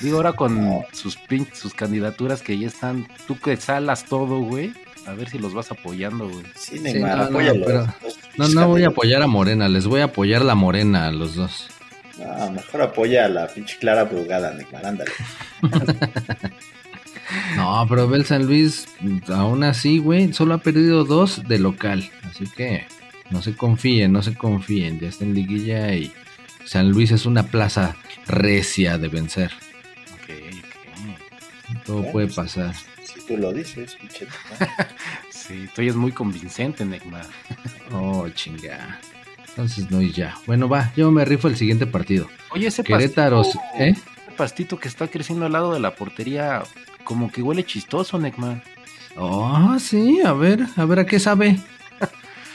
Digo, ahora con No. sus pin sus candidaturas que ya están, tú que salas todo, güey. a ver si los vas apoyando, güey. Sí, Neymar, no, no, apóyalo. pero- No, no voy a apoyar a Morena, les voy a apoyar la Morena a los dos. No, mejor apoya a la pinche Clara Brugada, Neymar, ándale. No, pero ve el San Luis, aún así, güey, solo ha perdido dos de local. Así que no se confíen, no se confíen. Ya está en liguilla y San Luis es una plaza recia de vencer. Ok, ok. Todo Bueno, puede pasar. Si tú lo dices, pinche. Sí, tú es muy convincente, Neymar. Oh, chinga. Entonces no y ya. Bueno, va, yo me rifo el siguiente partido. Oye, ese Querétaro, pastito, ¿eh? ese pastito que está creciendo al lado de la portería, como que huele chistoso, Neymar. Oh, sí, a ver, a ver a qué sabe.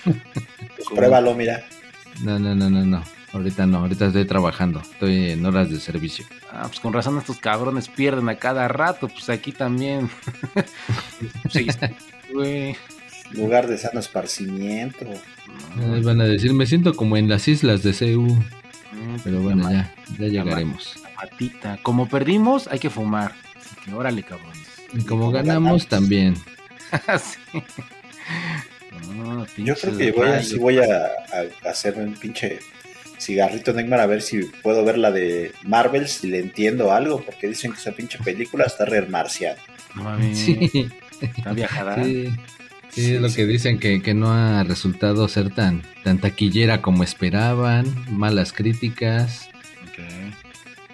Pues pruébalo, mira. No, no, no, no, no. Ahorita no, ahorita estoy trabajando. Estoy en horas de servicio. Ah, pues con razón estos cabrones pierden a cada rato, pues aquí también. sí, güey. Lugar de sano esparcimiento. Van a decir, me siento como en las islas de CU. mm, Pero bueno, ya, ya llegaremos. matita. Como perdimos, hay que fumar. Así que órale, cabrones. Y como como ganamos ganamos. también. Sí. No, Yo creo que voy a, sí voy a, a hacer un pinche cigarrito Neymar a ver si puedo ver la de Marvel, si le entiendo algo, porque dicen que esa pinche película está re mames, Sí, Está viajada. sí. Sí, Sí, es lo sí. que dicen que, que no ha resultado ser tan, tan taquillera como esperaban, malas críticas.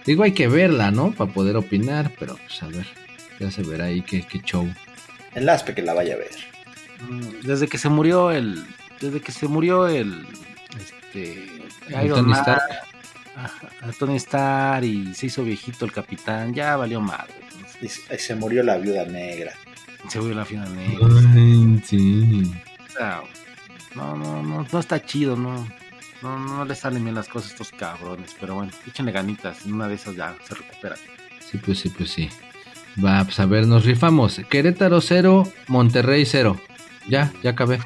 Digo, hay que verla, ¿no? Para poder opinar, pero pues a ver, ya se verá ahí qué, qué show. Enlaspe que la vaya a ver. Mm, Desde que se murió el. Desde que se murió el. Este. El Iron Tony Man, Stark. ajá, Tony Stark y se hizo viejito el capitán. Ya valió madre. Y se murió la viuda negra. Se volvió la final negra. Ay, sí. No, no, no, no está chido, no. No, no le salen bien las cosas a estos cabrones. Pero bueno, échenle ganitas. En una de esas ya se recupera. Sí, pues sí, pues sí. Va, pues a ver, nos rifamos. Querétaro 0, Monterrey 0. Ya, ya acabé.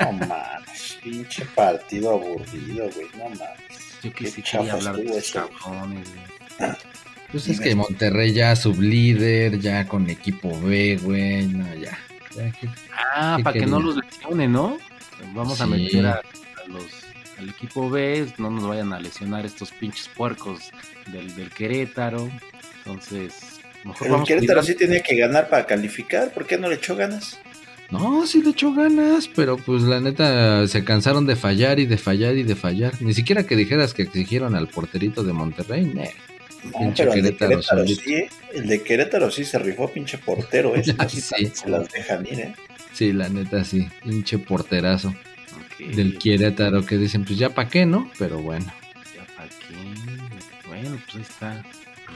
No mames, pinche partido aburrido, güey. No mames. Yo que Qué sí quería hablar de estos cabrones. güey. Pues es que Monterrey ya sublíder, ya con equipo B, güey. No, ya. Ah, ¿Qué para que no los lesionen, ¿no? Vamos a meter a, a los, al equipo B, no nos vayan a lesionar estos pinches puercos del, del Querétaro. Entonces, mejor Pero el Querétaro sí tenía que ganar para calificar. ¿Por qué no le echó ganas? No, sí le echó ganas, pero pues la neta se cansaron de fallar y de fallar y de fallar. Ni siquiera que dijeras que exigieron al porterito de Monterrey, ne. Pinche pero el de Querétaro sí, el de Querétaro sí se rifó pinche portero, ese Ah, sí, sí. se las dejan ir, ¿eh? Sí, la neta sí, pinche porterazo del Querétaro que dicen, pues ya pa' qué, ¿no? Pero bueno. ya pa' qué. Bueno, pues ahí está.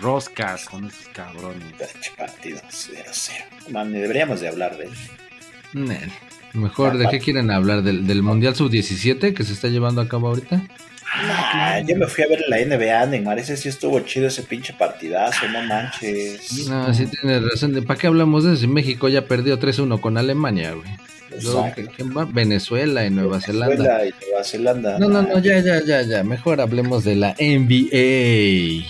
Roscas con esos cabrones. Pinche partido 0-0. Man, deberíamos de hablar de él. Mejor, ¿de qué quieren hablar? ¿Del, del Mundial Sub-17 que se está llevando a cabo ahorita? Ah, yo me fui a ver la NBA, Neymar. Ese sí estuvo chido, ese pinche partidazo, no manches. No, sí tienes razón. ¿Para qué hablamos de eso? Si México ya perdió 3-1 con Alemania, güey. Venezuela y Nueva Zelanda. Venezuela y Nueva Zelanda. No, no, no, ya, ya, ya, ya. Mejor hablemos de la NBA.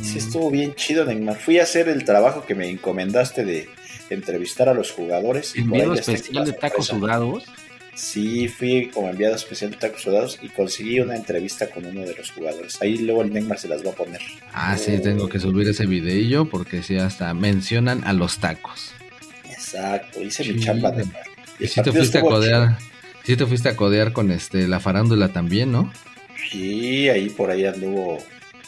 Sí, estuvo bien chido, Neymar. Fui a hacer el trabajo que me encomendaste de entrevistar a los jugadores. tengo especial de tacos sudados. Sí, fui como enviado especial de tacos sudados y conseguí una entrevista con uno de los jugadores. Ahí luego el Neymar se las va a poner. Ah, sí, tengo que subir ese videillo porque sí, hasta mencionan a los tacos. Exacto, hice Sí. mi chamba, Neymar. Y sí te fuiste a codear. Sí te fuiste a codear con este la farándula también, ¿no? Sí, ahí por ahí anduvo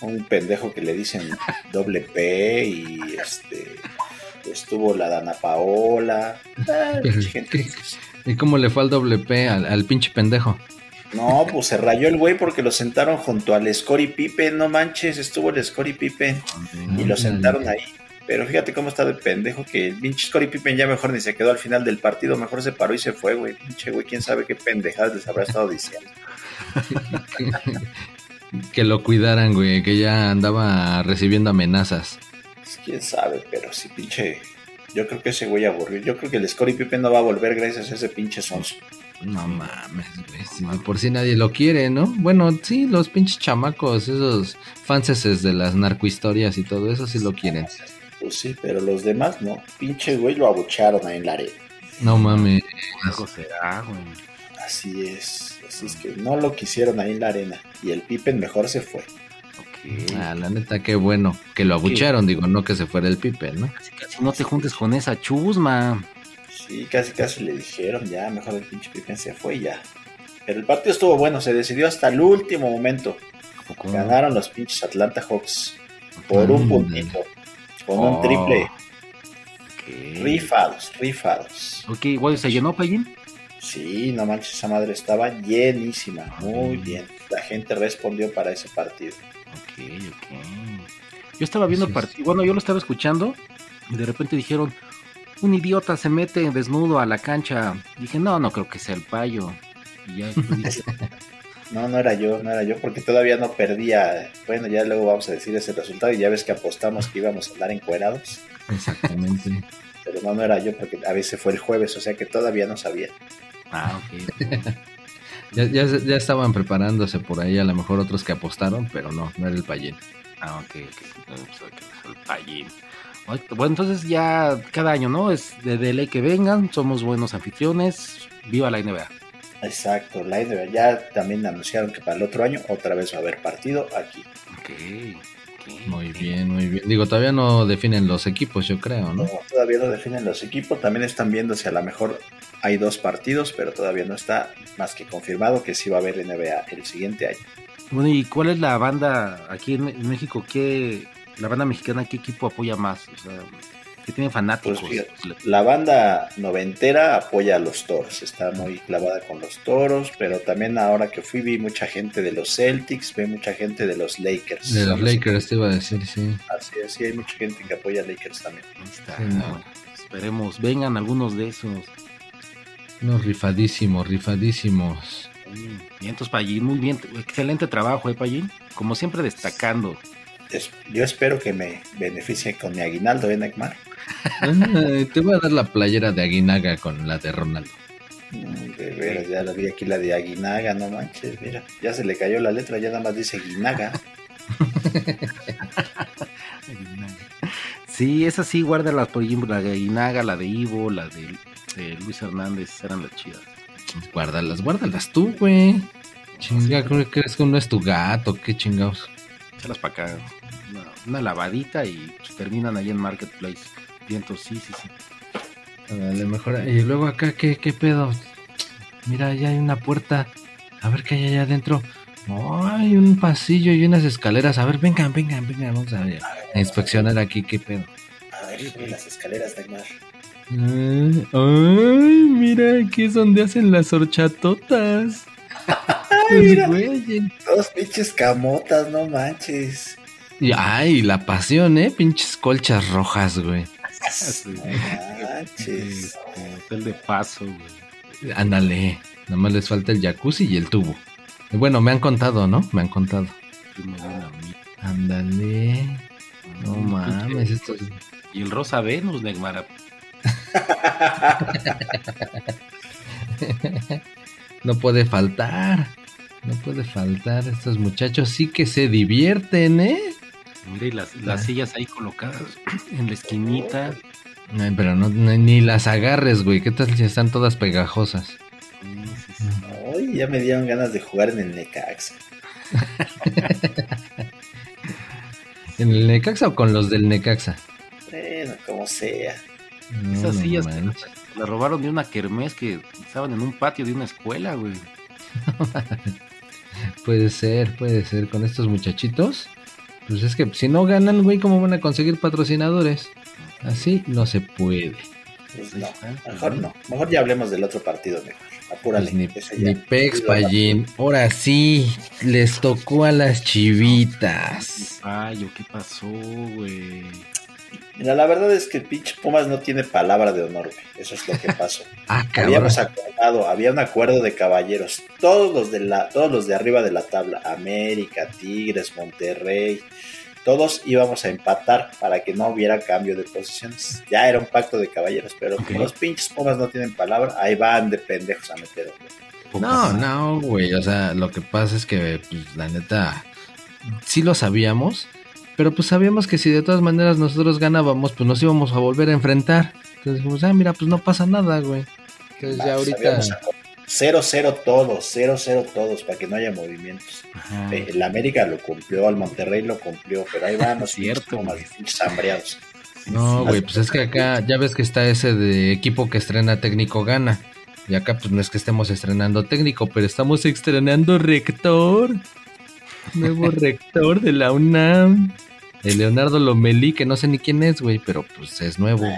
un pendejo que le dicen doble P y este estuvo la Dana Paola. Ah, Pero, gente. ¿Y cómo le fue al doble P al, al pinche pendejo? No, pues se rayó el güey porque lo sentaron junto al Scottie Pippen, no manches, estuvo el Scottie Pippen y lo sentaron ahí. Pero fíjate cómo está de pendejo que el pinche Scottie Pippen ya mejor ni se quedó al final del partido, mejor se paró y se fue, güey. Pinche güey, quién sabe qué pendejadas les habrá estado diciendo. que lo cuidaran, güey, que ya andaba recibiendo amenazas. Pues, quién sabe, pero sí, pinche. Yo creo que ese güey aburrió. Yo creo que el Scottie Pippen no va a volver gracias a ese pinche sonso. No mames, güey. Si por sí nadie lo quiere, ¿no? Bueno, sí, los pinches chamacos, esos fanses de las narcohistorias y todo eso sí lo quieren. Pues sí, pero los demás no. Pinche güey lo abucharon ahí en la arena. No mames. Algo será, güey. Así es. Así es que no lo quisieron ahí en la arena. Y el Pippen mejor se fue. Ah, la neta, qué bueno. Que lo abucharon, digo, no que se fuera el pipe, ¿no? Casi, casi no te juntes con esa chusma. Sí, casi casi le dijeron, ya, mejor el pinche Pippen se fue y ya. Pero el partido estuvo bueno, se decidió hasta el último momento. Ganaron los pinches Atlanta Hawks por un puntito. Con un Oh. triple. Rifados, rifados. Ok, igual se llenó, Payín. Sí, no manches, esa madre estaba llenísima. Muy Mm. bien. La gente respondió para ese partido. Ok, ok. Yo estaba viendo es. partido, bueno, yo lo estaba escuchando y de repente dijeron, un idiota se mete desnudo a la cancha. Dije, no, no creo que sea el payo. Y ya No, no era yo, no era yo, porque todavía no perdía. Bueno, ya luego vamos a decir ese resultado y ya ves que apostamos que íbamos a andar encuerados. Exactamente. Pero no, no era yo, porque a veces fue el jueves, o sea que todavía no sabía. ah, ok. ya, ya, ya estaban preparándose por ahí, a lo mejor otros que apostaron, pero no, no era el payín. Ah, ok, ok. Pues, ok, el payín. Ay, Bueno, entonces ya cada año, ¿no? Es de, de ley que vengan, somos buenos anfitriones. Viva la NBA. Exacto, la NBA ya también anunciaron que para el otro año otra vez va a haber partido aquí. Ok. Muy bien, muy bien. Digo, todavía no definen los equipos, yo creo, ¿no? No, todavía no definen los equipos, también están viendo si a lo mejor hay dos partidos, pero todavía no está más que confirmado que sí va a haber NBA el siguiente año. Bueno, ¿y cuál es la banda aquí en, en México? ¿Qué, la banda mexicana, qué equipo apoya más? O sea, que tiene fanáticos. Pues fíjate, La banda noventera apoya a los toros, está muy clavada con los toros, pero también ahora que fui vi mucha gente de los Celtics, ve mucha gente de los Lakers. De los Lakers te iba a decir, sí. Así es, sí, hay mucha gente que apoya a Lakers también. Ahí está. Sí, no. Bueno, esperemos, vengan algunos de esos. Unos rifadísimos, rifadísimos. Bien, entonces Payín, muy bien, excelente trabajo, ¿eh, Payín? Como siempre destacando. Es- yo espero que me beneficie con mi aguinaldo, ¿eh, Neymar? Ay, te voy a dar la playera de Aguinaga con la de Ronaldo. Mm, De veras, ya la vi aquí la de Aguinaga, no manches, mira, ya se le cayó la letra, ya nada más dice Guinaga. Sí, esa sí, guárdalas, por ejemplo, la de Inaga, la de Ivo, la de, de Luis Hernández, eran las chidas. Guárdalas, guárdalas tú, güey. Chinga, ¿cómo ¿crees que uno es tu gato? ¿Qué chingados? Échalas para acá. Una, una lavadita y pues, terminan ahí en Marketplace. Vientos, sí, sí, sí. Dale, mejor. Y luego acá, ¿qué, qué pedo? Mira, ya hay una puerta. A ver qué hay allá adentro. Oh, hay un pasillo y unas escaleras. A ver, vengan, vengan, vengan. Vamos a, ver, a inspeccionar aquí qué pedo. A ver, sube las escaleras, Neymar. Ay, ay, mira, aquí es donde hacen las horchatotas. Ay, mira, dos pinches camotas, no manches. Y, ay, la pasión, ¿eh? Pinches colchas rojas, güey. Sí. No manches. Este, hotel de paso, güey. Ándale. Nada más les falta el jacuzzi y el tubo. Bueno, me han contado, ¿no? Me han contado. Ándale. No mames, esto es... Y el Rosa Venus, Negmara. No puede faltar. No puede faltar. Estos muchachos sí que se divierten, ¿eh? Mira, y las, las sillas ahí colocadas en la esquinita. Ay, pero no, ni las agarres, güey. ¿Qué tal si están todas pegajosas? Ay, ya me dieron ganas de jugar en el Necaxa. ¿En el Necaxa o con los del Necaxa? Bueno, como sea. No, Esas no sillas. La robaron de una kermés que estaban en un patio de una escuela, güey. Puede ser, puede ser. Con estos muchachitos. Pues es que si no ganan, güey, ¿cómo van a conseguir patrocinadores? Así no se puede. Pues no, mejor no. Mejor ya hablemos del otro partido, mejor. Apúrale. Pues ni, ni pex, Pallín. Ahora sí, les tocó a las chivitas. Ay, ¿qué pasó, güey? Mira, la verdad es que el pinche Pumas no tiene palabra de honor, güey. Eso es lo que pasó. Ah. Habíamos acordado, había un acuerdo de caballeros. Todos los de la, todos los de arriba de la tabla, América, Tigres, Monterrey, todos íbamos a empatar para que no hubiera cambio de posiciones. Ya era un pacto de caballeros, pero como Ok. los pinches Pumas no tienen palabra, ahí van de pendejos a meter. güey. No, no, güey. O sea, lo que pasa es que, pues, la neta, sí lo sabíamos, Pero pues sabíamos que si de todas maneras nosotros ganábamos, pues nos íbamos a volver a enfrentar. Entonces dijimos, ah, mira, pues no pasa nada, güey. Entonces ya ahorita... Sabíamos a- 0-0 todos, 0-0 todos, para que no haya movimientos. Eh, El América lo cumplió, el Monterrey lo cumplió, pero ahí van los Cierto, pinches hambreados. No, güey, pues es que acá ya ves que está ese de equipo que estrena técnico gana. Y acá pues no es que estemos estrenando técnico, pero estamos estrenando rector. Nuevo rector de la UNAM. El Leonardo Lomelí, que no sé ni quién es, güey, pero pues es nuevo. güey.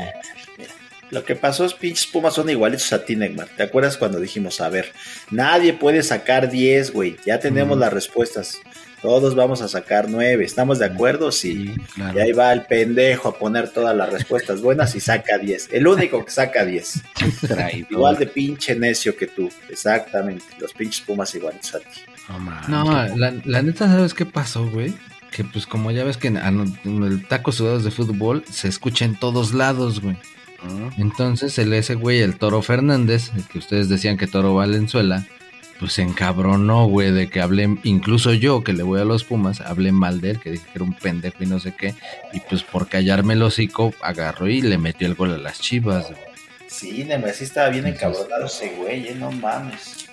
Lo que pasó es pinches Pumas son igualitos a ti, Neymar. ¿Te acuerdas cuando dijimos, a ver, nadie puede sacar 10, güey? Ya tenemos las respuestas. Todos vamos a sacar 9. ¿Estamos de acuerdo? Sí. Sí, claro. Y ahí va el pendejo a poner todas las respuestas buenas y saca 10. El único que saca 10. Traidor. Igual de pinche necio que tú. Exactamente. Los pinches Pumas igualitos a ti. No. No, la, la neta, ¿sabes qué pasó, güey? Que pues como ya ves que en, en el taco sudados de fútbol se escucha en todos lados, güey. Ujú. Entonces el ese güey, el Toro Fernández, el que ustedes decían que Toro Valenzuela, pues se encabronó, güey, de que hablé, incluso yo que le voy a los Pumas, hablé mal de él, que dije que era un pendejo y no sé qué, y pues por callarme el hocico, agarró y le metió el gol a las chivas, güey. Sí, Neymar, sí estaba bien encabronado ese güey, eh, no mames.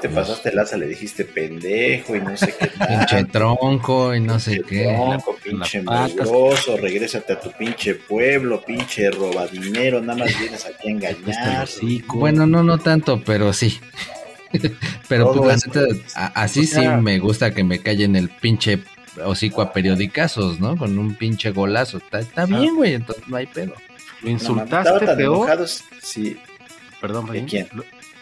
Te pasaste laza, le dijiste pendejo y no sé qué Pinche tronco y no sé qué. Tronco, pinche mugroso, regrésate a tu pinche pueblo, pinche robadinero, nada más vienes aquí a engañar. Bueno, no, no tanto, pero sí. pero pues así O sea- sí me gusta que me callen el pinche hocico a periodicazos, ¿no? Con un pinche golazo. Está, está bien, güey, entonces no hay pedo. lo No insultaste tan peor. enojados. Sí, Perdón, ¿De quién?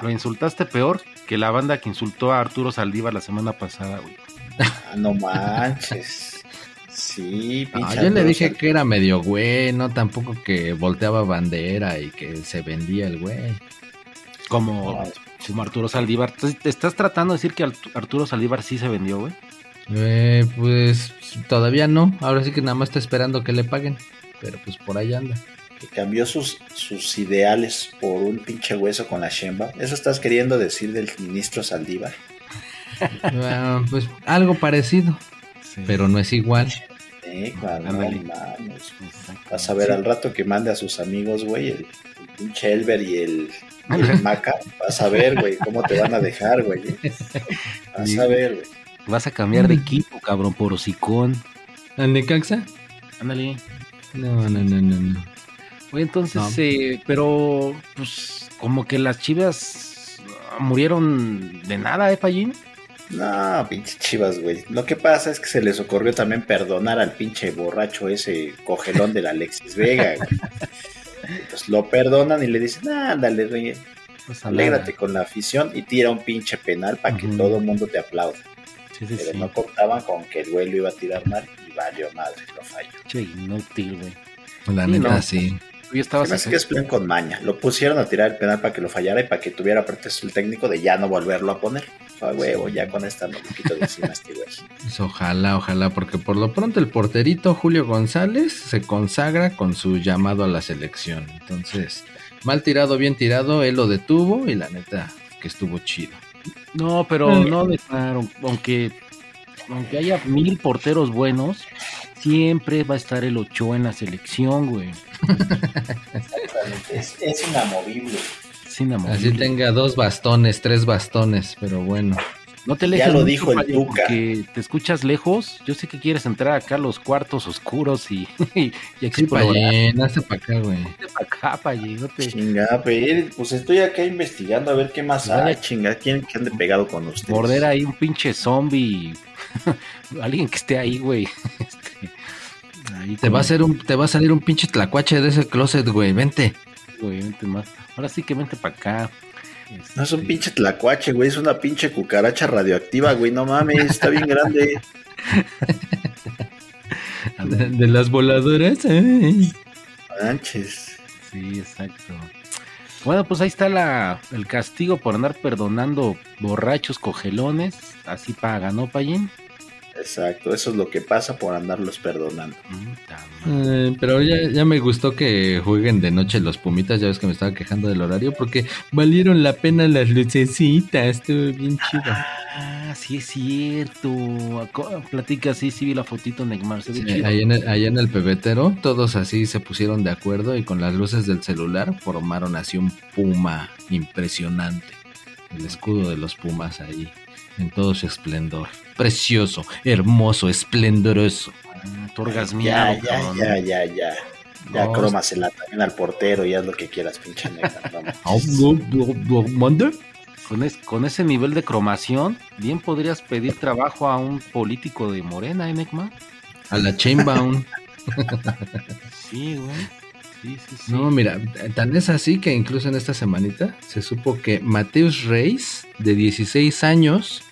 Lo, insultaste peor que la banda que insultó a Arturo Saldívar la semana pasada, güey. ah, no manches. Sí, No, pinche yo le dije que era medio güey, no tampoco que volteaba bandera y que se vendía el güey. Como, como Arturo Saldívar. ¿Te, estás tratando de decir que Arturo Saldívar sí se vendió, güey? Eh, pues todavía no, ahora sí que nada más está esperando que le paguen, pero pues por ahí anda. Que cambió sus, sus ideales por un pinche hueso con la Shemba. ¿Eso estás queriendo decir del ministro Saldívar? Ah, pues algo parecido, Sí. pero no es igual. Eh. Exacto. Vas a ver Sí. al rato que mande a sus amigos, güey, el, el pinche Elber y el, y el Maca. Vas a ver, güey, cómo te van a dejar, güey. eh. Vas a ver, güey. Vas a cambiar de equipo, cabrón, por hocicón. ¿Al Necaxa? Ándale. No, no, no, no, no. Oye, entonces, No. eh, pero, pues, como que las chivas murieron de nada, ¿eh, Fallín? No, pinche chivas, güey. Lo que pasa es que se les ocurrió también perdonar al pinche borracho ese cogelón del Alexis Vega, güey. Pues lo perdonan y le dicen, ándale, güey, Pues, alégrate con la afición y tira un pinche penal para que todo el mundo te aplaude. Sí, sí, Pero sí. no contaban con que el güey lo iba a tirar mal y valió madre, lo falló. Che, inútil, güey. La neta, no. sí. Tú ya estabas Se me hace que es plan con maña. Lo pusieron a tirar el penal para que lo fallara y para que tuviera pretexto el técnico de ya no volverlo a poner. Fue a huevo, ya con esta me lo quito de encima este güey. Pues ojalá, ojalá, porque por lo pronto el porterito Julio González se consagra con su llamado a la selección. Entonces, mal tirado, bien tirado, él lo detuvo y la neta que estuvo chido. No, pero Mm. no dejaron, aunque, aunque haya mil porteros buenos, siempre va a estar el Ochoa en la selección, güey. Exactamente, Es, es inamovible. Es inamovible. Así tenga dos bastones, tres bastones, pero bueno. No te Ya alejes lo mucho, dijo el Tuca. Porque te escuchas lejos. Yo sé que quieres entrar acá a los cuartos oscuros y, y Sí, explorar. Payén, hazte para acá, güey. Vete pa' acá, Payín, no te- Chinga, pero, pues estoy acá investigando a ver qué más Vaya. hay. Chinga, ¿quién que ande pegado con ustedes? Morder ahí un pinche zombie. Alguien que esté ahí, güey. Ahí Te va a hacer un, te va a salir un pinche tlacuache de ese closet, güey. Vente. güey, vente más. Ahora sí que vente para acá. No es un Este, pinche tlacuache, güey, es una pinche cucaracha radioactiva, güey, no mames, está bien grande. De, de las voladoras. Manches. Sí, exacto. Bueno, pues ahí está la, el castigo por andar perdonando borrachos cogelones. Así paga, ¿no, Payín? Exacto, eso es lo que pasa por andarlos perdonando. Ay, pero ya, ya me gustó que jueguen de noche los pumitas. Ya ves que me estaba quejando del horario porque valieron la pena las lucecitas. Estuvo bien chido. Ah, sí es cierto. Platica así, sí vi la fotito Neymar. Se ve Sí, chido. ahí en el, allá en el pebetero, todos así se pusieron de acuerdo y con las luces del celular formaron así un puma impresionante. El escudo de los pumas ahí, en todo su esplendor. Precioso, hermoso, esplendoroso. Ah, tú orgasmeado, Ya, ya, cabrón. ya, ya, ya. Ya No, crómasela también al portero y haz lo que quieras, pinche negra. Con, es- con ese nivel de cromación, bien podrías pedir trabajo a un político de Morena, ¿eh? A la Chainbound. Sí, güey. Sí, sí, sí. No, mira, tan es así que incluso en esta semanita se supo que Mateus Reis, de 16 años,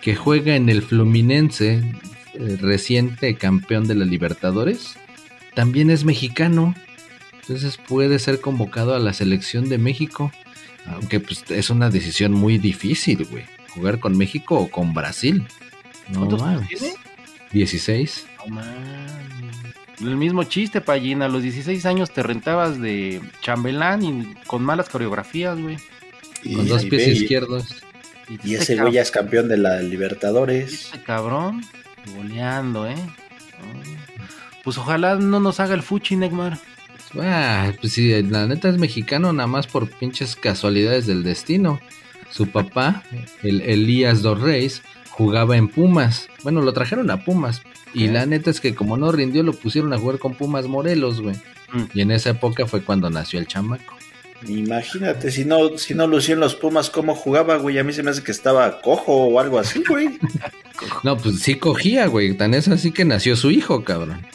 que juega en el Fluminense, eh, reciente campeón de la Libertadores, también es mexicano. Entonces puede ser convocado a la selección de México. Aunque pues, es una decisión muy difícil, güey. Jugar con México o con Brasil. No ¿Cuántos años mames. tiene? 16. No mames. El mismo chiste, Pallín. A los 16 años te rentabas de chambelán y con malas coreografías, güey. Y, Con dos pies ve, izquierdos. Y este ese güey ya es campeón de la Libertadores. Este cabrón, goleando, ¿eh? Pues ojalá no nos haga el fuchi, Neymar. Ah, pues sí, la neta es mexicano nada más por pinches casualidades del destino. Su papá, el Elías Dos Reis, jugaba en Pumas. Bueno, lo trajeron a Pumas. Y la neta es que como no rindió, lo pusieron a jugar con Pumas Morelos, güey. Mm. Y en esa época fue cuando nació el chamaco. Imagínate, si no, si no lució en los Pumas, ¿cómo jugaba, güey? A mí se me hace que estaba cojo o algo así, güey. No, pues sí cogía, güey. Tan es así que nació su hijo, cabrón.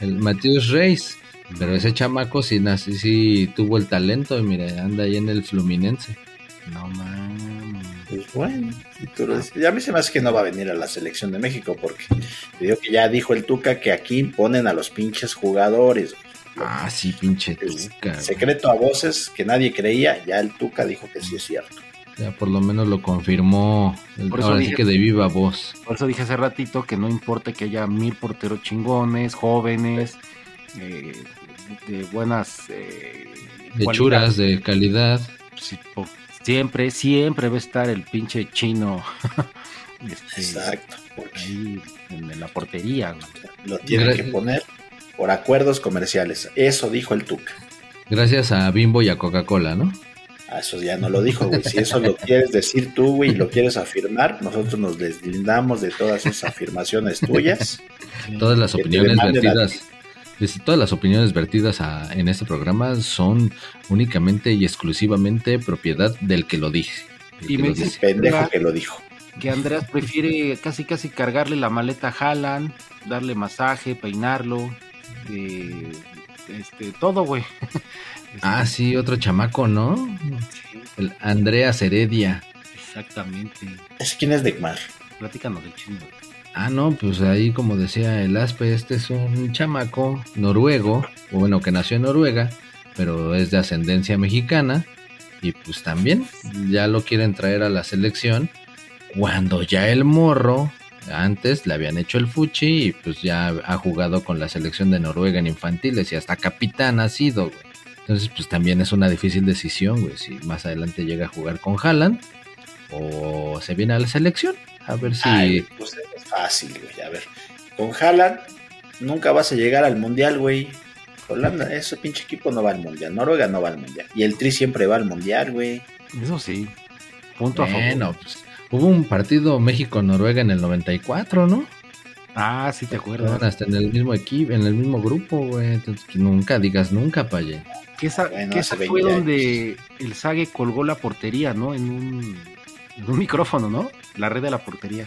El Mateus Reis. Pero ese chamaco sí, nació, sí tuvo el talento y mira, anda ahí en el Fluminense. No mames. Pues bueno, si tú lo dices. Y a mí se me hace que no va a venir a la selección de México porque te digo que ya dijo el Tuca que aquí imponen a los pinches jugadores. Ah, sí, pinche El tuca. secreto a voces que nadie creía, ya el Tuca dijo que sí es cierto. Ya por lo menos lo confirmó. el- Por eso ahora sí dije- que de viva voz. Por eso dije hace ratito que no importa que haya mil porteros chingones, jóvenes, eh, de buenas eh, De churas, de calidad. Sí, po- siempre, siempre va a estar el pinche chino este, Exacto, porque ahí en la portería. güey. lo tienen Gra- que poner por acuerdos comerciales. Eso dijo el Tuca. Gracias a Bimbo y a Coca-Cola, ¿no? Ah, eso ya no lo dijo, güey. Si eso lo quieres decir tú, güey, y lo quieres afirmar, nosotros nos deslindamos de todas esas afirmaciones tuyas. Todas las opiniones vertidas. Todas las opiniones vertidas a- en este programa son únicamente y exclusivamente propiedad del que lo dije. Y que me dice. Pendejo que lo dijo. Que Andreas prefiere casi casi cargarle la maleta a Haaland, darle masaje, peinarlo, eh, este, todo, güey. Ah, sí, otro chamaco, ¿no? sí, El Andreas Heredia. exactamente. ¿Es quién es Neymar? Platícanos del chino. Ah, no, pues ahí como decía el Aspe, este es un chamaco noruego, o bueno, que nació en Noruega, pero es de ascendencia mexicana, y pues también ya lo quieren traer a la selección, cuando ya el morro, antes le habían hecho el fuchi, y pues ya ha jugado con la selección de Noruega en infantiles, y hasta capitán ha sido, güey. Entonces, pues también es una difícil decisión, güey, si más adelante llega a jugar con Haaland, o se viene a la selección, a ver si... Pues es fácil, güey. A ver, con Haaland nunca vas a llegar al mundial, güey. Holanda, ese pinche equipo no va al mundial. Noruega no va al mundial. Y el Tri siempre va al mundial, güey. Eso sí. Punto a favor. Bueno, pues hubo un partido México-Noruega en el 94, ¿no? Ah, sí te acuerdas. hasta en el mismo equipo, en el mismo grupo, güey. Entonces, que nunca digas nunca, paye. Que esa, Bueno, que esa 20 fue años. donde el Sague colgó la portería, ¿no? En un, en un micrófono, ¿no? La red de la portería.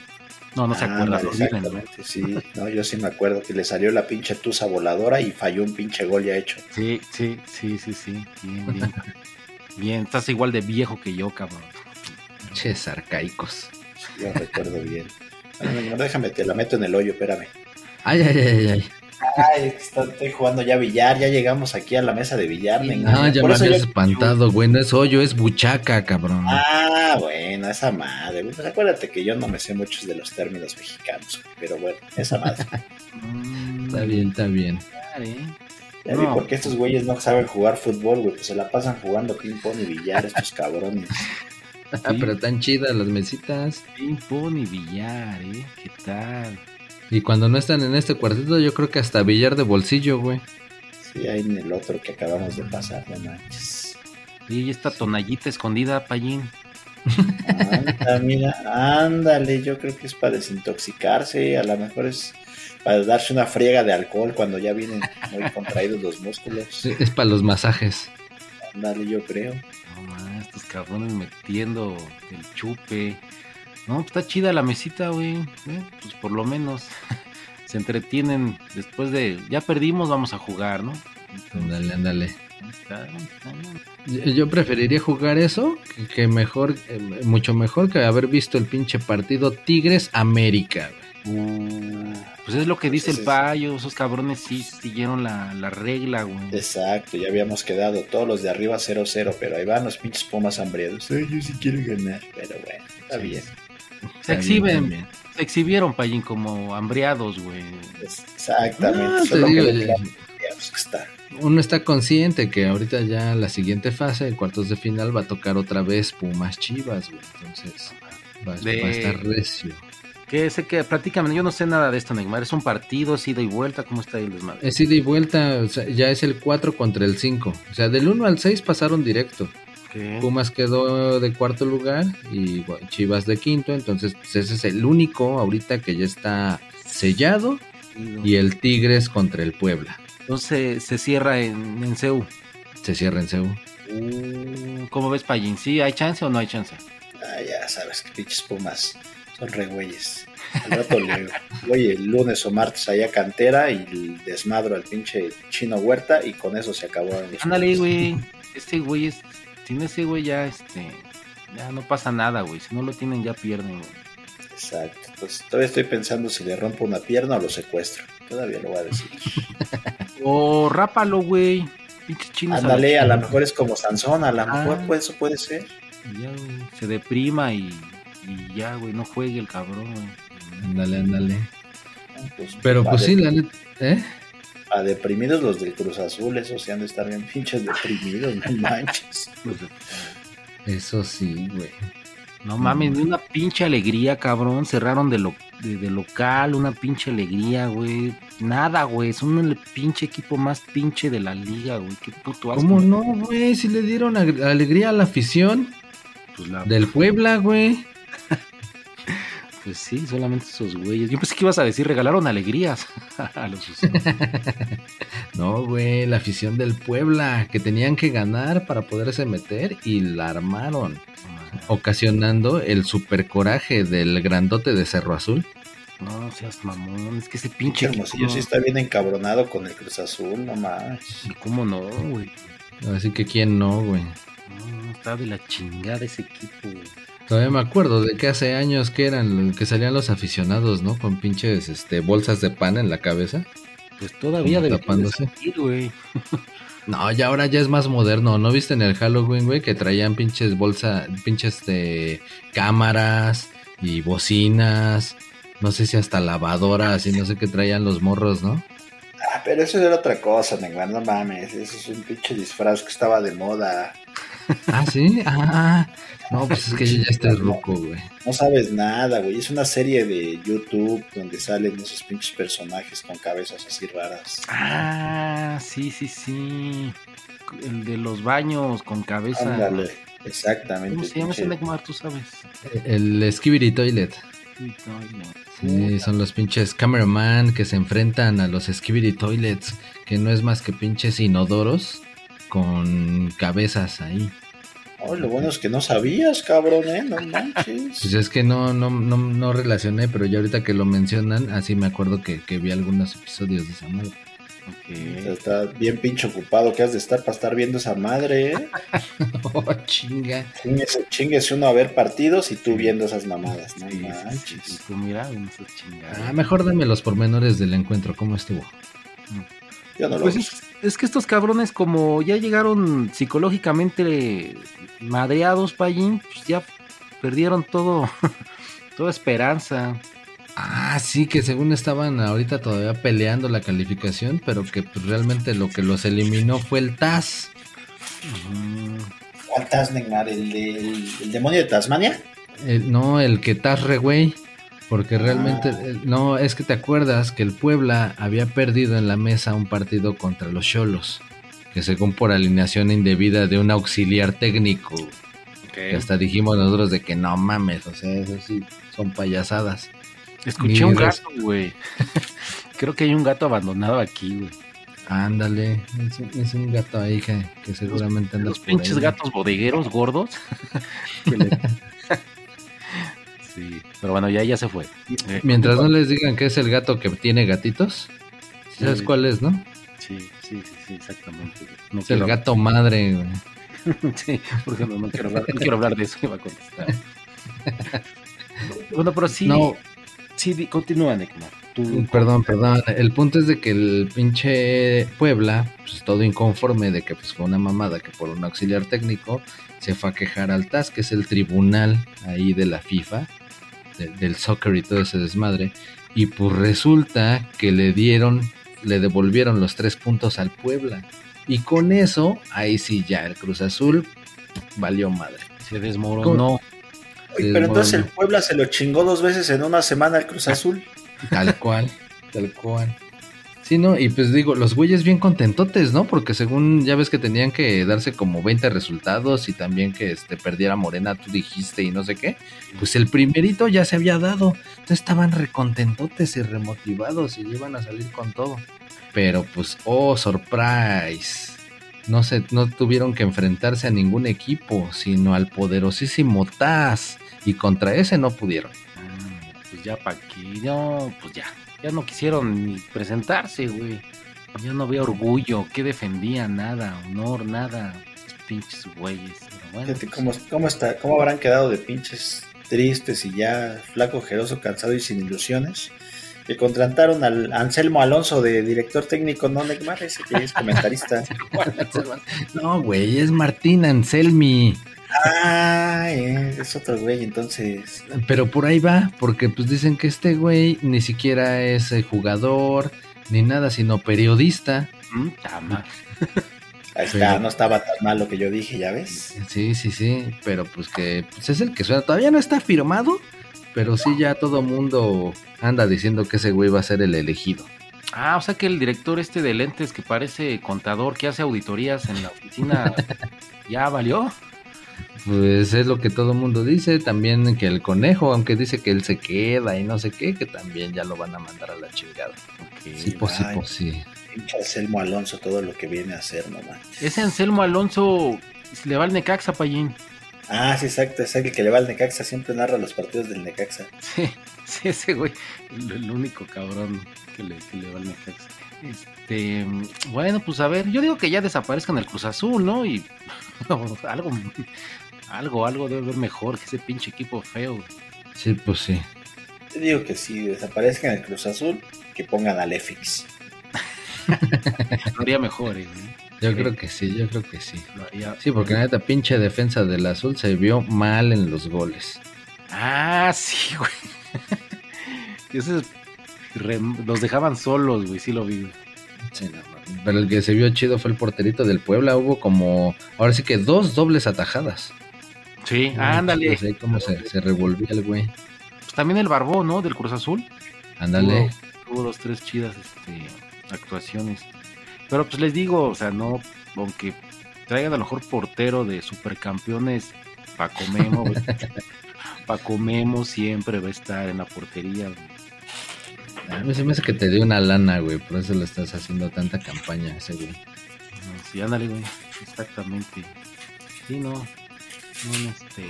No, no se Ah, acuerda. olviden, ¿no? exactamente, sí. No, yo sí me acuerdo que le salió la pinche tusa voladora y falló un pinche gol ya hecho. Sí, sí, sí, sí, sí. Bien, bien. bien, estás igual de viejo que yo, cabrón. Ches arcaicos. Yo recuerdo bien. Bueno, no, déjame, te la meto en el hoyo, espérame. Ay, ay, ay, ay. Ay, estoy jugando ya billar, ya llegamos aquí a la mesa de billar. Sí, Ah, engañé. ya Por me habías yo- espantado, güey. No es hoyo, es buchaca, cabrón. Ah, bueno, esa madre. Pues acuérdate que yo no me sé muchos de los términos mexicanos, pero bueno, esa madre. Está bien, está bien. Ya vi No. por qué estos güeyes no saben jugar fútbol, güey, pues se la pasan jugando ping pong y billar estos cabrones. Ah, pero tan chidas las mesitas. Ping pong y billar, ¿eh? ¿Qué tal? Y cuando no están en este cuartito, yo creo que hasta billar de bolsillo, güey. Sí, ahí en el otro que acabamos de pasar, no manches. Y esta tonallita escondida, Payín. Anda, mira, ándale, yo creo que es para desintoxicarse, a lo mejor es para darse una friega de alcohol cuando ya vienen muy contraídos los músculos. Sí, Es para los masajes. Ándale, yo creo. No más, estos cabrones metiendo el chupe. No, pues está chida la mesita, güey. ¿eh? Pues por lo menos se entretienen después de. Ya perdimos, vamos a jugar, ¿no? Ándale, ándale. Yo preferiría jugar eso que, que mejor, eh, mucho mejor que haber visto el pinche partido Tigres América. Uh, Pues es lo que dice Pues el payo. Esos cabrones sí siguieron la, la regla, güey. exacto, ya habíamos quedado todos los de arriba 0-0, pero ahí van los pinches pumas hambriados. Ay, yo sí quiero ganar, pero bueno, está Sí. bien. Se exhiben, también. se exhibieron, Payín, como hambriados, güey. Exactamente, te solo digo, que ya- ya- ya, que está. Uno está consciente que ahorita ya la siguiente fase, en cuartos de final, va a tocar otra vez Pumas Chivas, güey. Entonces va, De- va a estar recio. Que sé que, platícame, yo no sé nada de esto, Neymar. ¿Es un partido, es ida y vuelta? ¿Cómo está ahí el desmadre? Es ida y vuelta, o sea, ya es el 4 contra el 5. O sea, del 1 al 6 pasaron directo. Pumas quedó de cuarto lugar y bueno, Chivas de quinto. Entonces, pues, ese es el único ahorita que ya está sellado. Y el Tigres contra el Puebla. Entonces se cierra en, en CEU. Se cierra en Seúl. Uh, ¿Cómo ves, Payín? ¿Sí hay chance o no hay chance? Ah, ya sabes que pinches pumas son re güeyes. Al rato le voy el lunes o martes allá a cantera y desmadro al pinche chino huerta y con eso se acabó. Ándale, güey. Este güey es. Sin ese güey ya, este. Ya no pasa nada, güey. Si no lo tienen, ya pierden, güey. Exacto. Entonces todavía estoy pensando si le rompo una pierna o lo secuestro. Todavía lo voy a decir. O rápalo, güey. A la Ándale, a lo mejor es como Sansón, a lo Ah. mejor pues, eso puede ser. Ya, güey, se deprima y, y ya, güey. No juegue el cabrón, güey. Ándale, ándale. Pues, Pero pues sí, la neta. ¿Eh? Pa' deprimidos los del Cruz Azul, esos sí han de estar bien pinches deprimidos, no manches. Eso sí, güey. No mames, ni una pinche alegría, cabrón. Cerraron de, lo, de, de local, una pinche alegría, güey. Nada, güey. Son el pinche equipo más pinche de la liga, güey. Qué puto asco. ¿Cómo no, güey? Si le dieron alegría a la afición Pues, la- del Puebla, güey. Pues sí, solamente esos güeyes. Yo pensé que ibas a decir, regalaron alegrías a los usuarios. No, güey, la afición del Puebla, que tenían que ganar para poderse meter y la armaron, ocasionando el super coraje del grandote de Cerro Azul. No seas mamón, es que ese pinche Hermosillo sí está bien encabronado con el Cruz Azul, no manches. ¿Y cómo no, güey? Así que quién no, güey. No, está de la chingada ese equipo, güey. Todavía me acuerdo de que hace años que eran que salían los aficionados, ¿no? Con pinches este bolsas de pan en la cabeza. Pues todavía debe tapándose. güey. No, ya ahora ya es más moderno. ¿No viste en el Halloween, güey? Que traían pinches bolsa, pinches este, cámaras y bocinas. No sé si hasta lavadoras y no sé qué traían los morros, ¿no? Ah, pero eso era otra cosa, Neymar, no mames. Eso es un pinche disfraz que estaba de moda. Ah, sí. Ah, no, pues es que ya estoy ruco, güey. No sabes nada, güey. Es una serie de YouTube donde salen esos pinches personajes con cabezas así raras. Ah, sí, sí, sí. El de los baños con cabeza. Ándale, exactamente. ¿Cómo se llama ese Neymar? Tú sabes. El Skibidi Toilet. Sí, son los pinches cameraman que se enfrentan a los Skibidi Toilets, que no es más que pinches inodoros con cabezas ahí. Oh, lo bueno es que no sabías, cabrón, ¿eh? No manches. Pues es que no, no, no, no relacioné, pero ya ahorita que lo mencionan, así me acuerdo que, que vi algunos episodios de esa madre. O sea, Ok. Está bien pinche ocupado que has de estar para estar viendo esa madre, ¿eh? Oh, chinga. Chinguese, chinguese uno a ver partidos y tú viendo esas mamadas, no Sí, manches. sí, tú mira. Ah, mejor dame los pormenores del encuentro, ¿cómo estuvo? Yo no lo Pues es, es que estos cabrones, como ya llegaron psicológicamente madreados, Payín, pues ya perdieron todo, toda esperanza. Ah, sí, que según estaban ahorita todavía peleando la calificación, pero que pues, realmente lo que los eliminó fue el TAS. ¿Cuál Taz, Neymar? ¿El, de- el- el demonio de Tasmania? El- no, el que Taz güey. Porque realmente, Ah. eh, no, es que te acuerdas que el Puebla había perdido en la mesa un partido contra los Cholos. Que según por alineación indebida de un auxiliar técnico. Que hasta dijimos nosotros de que no mames, o sea, eso sí, son payasadas. Escuché un gato, güey. Creo que hay un gato abandonado aquí, güey. Ándale, es un, es un gato ahí que, que seguramente anda Los por pinches ahí. gatos bodegueros gordos. Que sí, pero bueno, ya, ya se fue. Eh, Mientras no les digan que es el gato que tiene gatitos, ¿sabes cuál es, no? Sí, sí, sí, sí, exactamente. No Es el gato madre, güey. Sí, porque no, no quiero hablar, no quiero hablar de eso, iba a contestar. bueno, pero sí, No. Sí, di- continúa, Neymar. Tú- Perdón, perdón. El punto es de que el pinche Puebla, pues todo inconforme de que pues fue una mamada que por un auxiliar técnico se fue a quejar al TAS, que es el tribunal ahí de la FIFA, de- del soccer y todo ese desmadre. Y pues resulta que le dieron, le devolvieron los tres puntos al Puebla. Y con eso, ahí sí ya el Cruz Azul valió madre. Se desmoronó. Oye, Sí, pero entonces el. Puebla se lo chingó dos veces en una semana al Cruz Azul. Tal cual, tal cual. Sí, ¿no? Y pues digo, los güeyes bien contentotes, ¿no? Porque según ya ves que tenían que darse como 20 resultados y también que este perdiera Morena, tú dijiste y no sé qué. Pues el primerito ya se había dado. Entonces estaban recontentotes y remotivados y iban a salir con todo. Pero pues, oh, surprise. No se, no tuvieron que enfrentarse a ningún equipo, sino al poderosísimo Taz. Y contra ese no pudieron. Ah, Pues ya pa' qué, no, pues ya. Ya no quisieron ni presentarse, güey. Ya no había orgullo, que defendía nada, honor, nada. Pinches güeyes. Pero bueno, Fíjate pues, cómo, cómo, está, cómo habrán quedado de pinches tristes y ya flaco, jeroso, cansado y sin ilusiones. Que contrataron al Anselmo Alonso de director técnico, no Neymar, ese que es comentarista. No, güey, es Martín Anselmi. Ah, eh, es otro güey, entonces. Pero por ahí va, porque pues dicen que este güey ni siquiera es eh, jugador ni nada, sino periodista. mm, tama. Ahí está, Pero- no estaba tan mal lo que yo dije, ¿ya ves? Sí, sí, sí, pero pues que pues, es el que suena. Todavía no está firmado, pero sí ya todo mundo anda diciendo que ese güey va a ser el elegido. Ah, o sea que el director este de lentes que parece contador, que hace auditorías en la oficina, ya valió. Pues es lo que todo mundo dice. También que el conejo, aunque dice que él se queda y no sé qué, que también ya lo van a mandar a la chingada. Sí, pues sí, pues sí. Anselmo Alonso, todo lo que viene a hacer, no manches. Ese Anselmo Alonso le va al Necaxa, Payín. Ah, sí, exacto, es el que le va al Necaxa, siempre narra los partidos del Necaxa. Sí, sí, ese güey, el, el único cabrón que le, que le va al Necaxa. Este, bueno, pues a ver, yo digo que ya desaparezcan el Cruz Azul, ¿no? Y algo, algo, algo debe haber mejor que ese pinche equipo feo. Sí, pues sí. Yo digo que si desaparezcan el Cruz Azul, que pongan al EFIX. Lo haría mejor, ¿eh? Yo Sí. creo que sí, yo creo que sí. Lo haría- Sí, porque la neta, pinche defensa del azul se vio mal en los goles. Ah, sí, güey. Esos los dejaban solos, güey, sí lo vi. Sí, no. Pero el que se vio chido fue el porterito del Puebla. Hubo como, ahora sí que dos dobles atajadas. Sí, ándale. No sé cómo se, se revolvía el güey. Pues también el Barbó, ¿no? Del Cruz Azul. Ándale. Tuvo, tuvo dos, tres chidas este, actuaciones. Pero pues les digo, o sea, no, aunque traigan a lo mejor portero de supercampeones, Paco Memo. Paco Memo siempre va a estar en la portería. güey. A mí se me hace que te dio una lana, güey. Por eso le estás haciendo tanta campaña a ese güey. Sí, ándale, güey. Exactamente. Sí, no. Este.